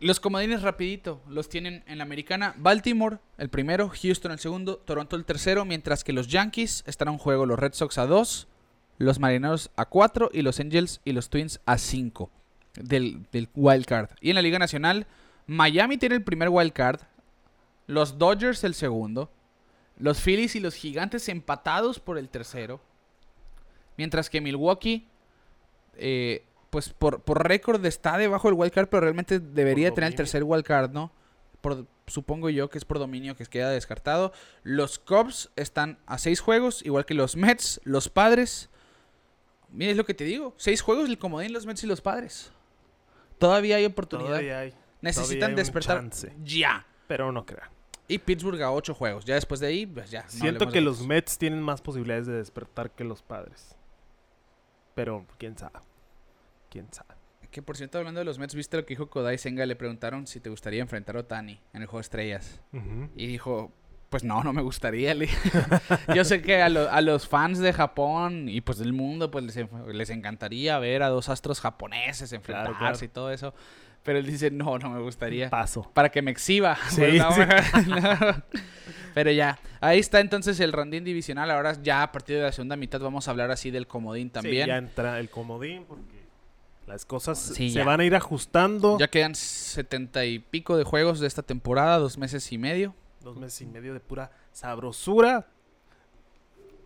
Los comodines rapidito, los tienen en la americana. Baltimore, el primero, Houston el segundo, Toronto el tercero, mientras que los Yankees están a un juego, los Red Sox a dos, los Marineros a cuatro. Y los Angels y los Twins a cinco del, wild card. Y en la Liga Nacional, Miami tiene el primer wild card, los Dodgers el segundo, los Phillies y los Gigantes empatados por el tercero, mientras que Milwaukee eh, pues por, por récord está debajo del wildcard, pero realmente debería tener el tercer wildcard, ¿no? Por, supongo yo que es por dominio que queda descartado. Los Cubs están a seis juegos, igual que los Mets, los Padres. Mira, es lo que te digo. Seis juegos el comodín, los Mets y los Padres. Todavía hay oportunidad. Todavía hay. Necesitan todavía hay despertar ya. Pero no crean. Y Pittsburgh a ocho juegos. Ya después de ahí, pues ya. Siento que los. Mets tienen más posibilidades de despertar que los padres. Pero quién sabe. Quién sabe. Que por cierto, hablando de los Mets, ¿viste lo que dijo Kodai Senga? Le preguntaron si te gustaría enfrentar a Otani en el juego de estrellas. Y dijo, pues no, no me gustaría. Yo sé que a, lo- a los fans de Japón y pues del mundo pues les, les encantaría ver a dos astros japoneses enfrentarse claro. y todo eso. Pero él dice, no, no me gustaría. Paso. Para que me exhiba. Sí, Pues, no, sí. no. Pero ya, ahí está entonces el rondín divisional. Ahora ya a partir de la segunda mitad vamos a hablar así del comodín también. Sí, ya entra el comodín porque las cosas Sí, se ya. van a ir ajustando. Ya quedan setenta y pico de juegos de esta temporada, dos meses y medio. Dos meses y medio de pura sabrosura.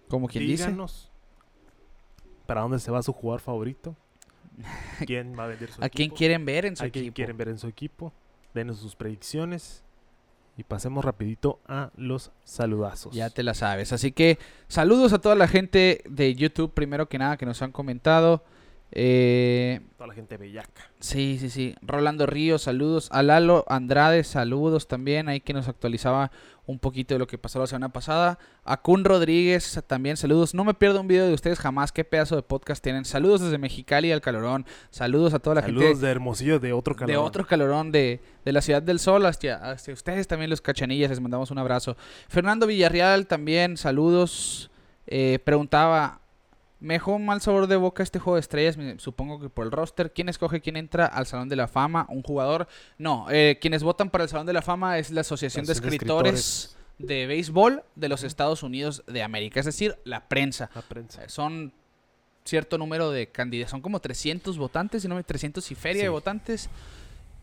Como quien dice. Díganos. ¿Para dónde se va su jugador favorito? ¿Quién va a vender su ¿A equipo? quién quieren ver en su ¿A quién equipo? quieren ver en su equipo? Denos sus predicciones. Y pasemos rapidito a los saludazos. Ya te la sabes. Así que saludos a toda la gente de YouTube, primero que nada, que nos han comentado. Eh, Toda la gente bellaca. sí, sí, sí. Rolando Ríos, saludos. A Lalo Andrade, saludos también. Ahí que nos actualizaba un poquito de lo que pasó la semana pasada. A Kun Rodríguez, también saludos. No me pierdo un video de ustedes jamás. Qué pedazo de podcast tienen. Saludos desde Mexicali al Calorón. Saludos a toda la Saludos gente de Hermosillo de otro calor. de otro calorón de, de la Ciudad del Sol hacia, hacia ustedes también los cachanillas, les mandamos un abrazo. Fernando Villarreal también, saludos. Eh, preguntaba, ¿me dejó un mal sabor de boca este juego de estrellas? Supongo que por el roster. ¿Quién escoge quién entra al Salón de la Fama? ¿Un jugador? No, eh, quienes votan para el Salón de la Fama es la Asociación de Asociación de Escritores de Béisbol de los Estados Unidos de América, es decir, la prensa. La prensa. Eh, Son cierto número de candidatos, son como 300 votantes, si no me 300 y feria Sí. de votantes.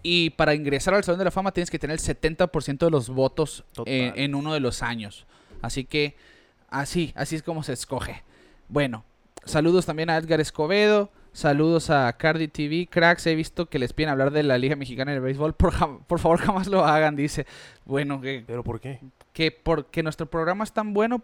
Y para ingresar al Salón de la Fama tienes que tener el 70% de los votos eh, en uno de los años. Así que así, así es como se escoge. Bueno, saludos también a Edgar Escobedo. Saludos a Cardi TV. Cracks, he visto que les piden hablar de la Liga Mexicana de Béisbol. Por, por favor, jamás lo hagan, dice. Bueno, que, ¿Pero por qué? que porque nuestro programa es tan bueno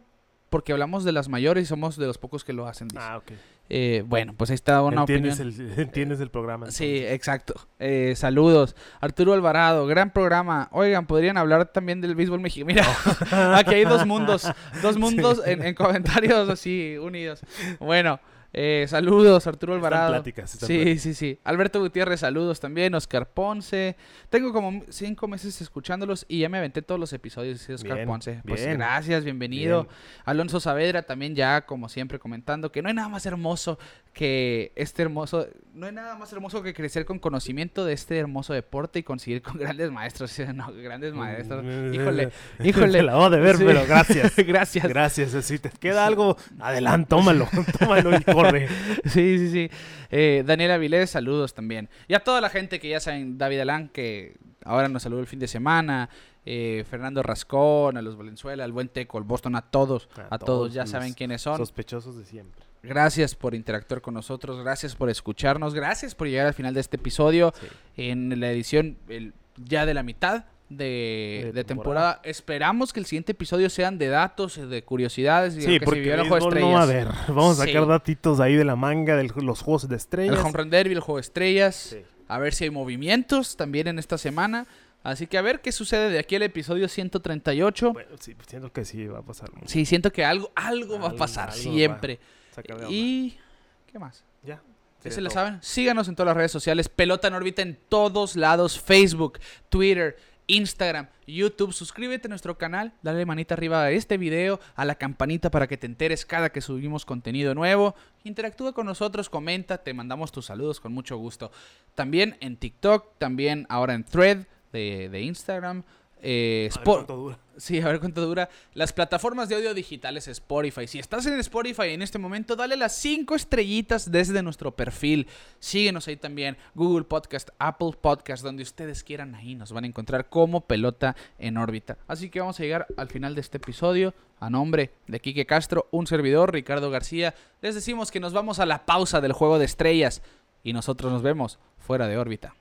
porque hablamos de las mayores y somos de los pocos que lo hacen. dice. Ah, ok. Eh, bueno, pues ahí está una entiendes, opinión. el, entiendes el programa. Sí, exacto. Eh, saludos. Arturo Alvarado, gran programa. Oigan, podrían hablar también del béisbol mexicano. Mira, aquí hay dos mundos, dos mundos en, en comentarios así unidos. Bueno, eh, saludos, Arturo Están Alvarado. pláticas, están Sí, pláticas. sí, sí. Alberto Gutiérrez, saludos también. Oscar Ponce. Tengo como cinco meses escuchándolos y ya me aventé todos los episodios. dice Oscar Bien, Ponce. Pues bien. gracias, bienvenido. Bien. Alonso Saavedra también ya, como siempre, comentando que no hay nada más hermoso que este hermoso, no hay nada más hermoso que crecer con conocimiento de este hermoso deporte y conseguir con grandes maestros, no, grandes maestros. Híjole, híjole. la voy a Sí. pero gracias. Gracias. Gracias. Si te queda algo, adelante, tómalo. Tómalo y corre. Sí, sí, sí. Eh, Daniel Avilés, saludos también. Y a toda la gente que ya saben, David Alán, que ahora nos saludó el fin de semana. eh, Fernando Rascón, a los Valenzuela, al buen Teco, al Boston, a todos, A a, todos, todos ya saben quiénes son. Sospechosos de siempre. Gracias por interactuar con nosotros, gracias por escucharnos, gracias por llegar al final de este episodio Sí. en la edición el- ya de la mitad de, De de temporada. temporada. Esperamos que el siguiente episodio sean de datos, de curiosidades Sí, que porque el juego de no va a haber. Vamos a Sí. sacar datitos ahí de la manga de los juegos de el estrellas. Home Run Derby, el juego de estrellas. Sí. A ver si hay movimientos también en esta semana. Así que a ver qué sucede de aquí al episodio 138. Bueno, sí, siento que sí va a pasar. Sí, siento que algo, algo va a Algo- pasar algo siempre. Saca de onda. Y... ¿Qué más? ya. Se la todo. saben. Síganos en todas las redes sociales. Pelota en órbita en todos lados. Facebook, Twitter, Instagram, YouTube. Suscríbete a nuestro canal. Dale manita arriba a este video, a la campanita para que te enteres cada que subimos contenido nuevo. Interactúa con nosotros, comenta, te mandamos tus saludos con mucho gusto. También en TikTok, también ahora en Thread de, de Instagram. Eh, A ver cuánto dura. Sí, a ver cuánto dura. Las plataformas de audio digitales Spotify. Si estás en Spotify en este momento, dale las 5 estrellitas desde nuestro perfil. Síguenos ahí también. Google Podcast, Apple Podcast, donde ustedes quieran ahí nos van a encontrar como pelota en órbita. Así que vamos a llegar al final de este episodio. A nombre de Quique Castro, un servidor, Ricardo García, les decimos que nos vamos a la pausa del juego de estrellas y nosotros nos vemos fuera de órbita.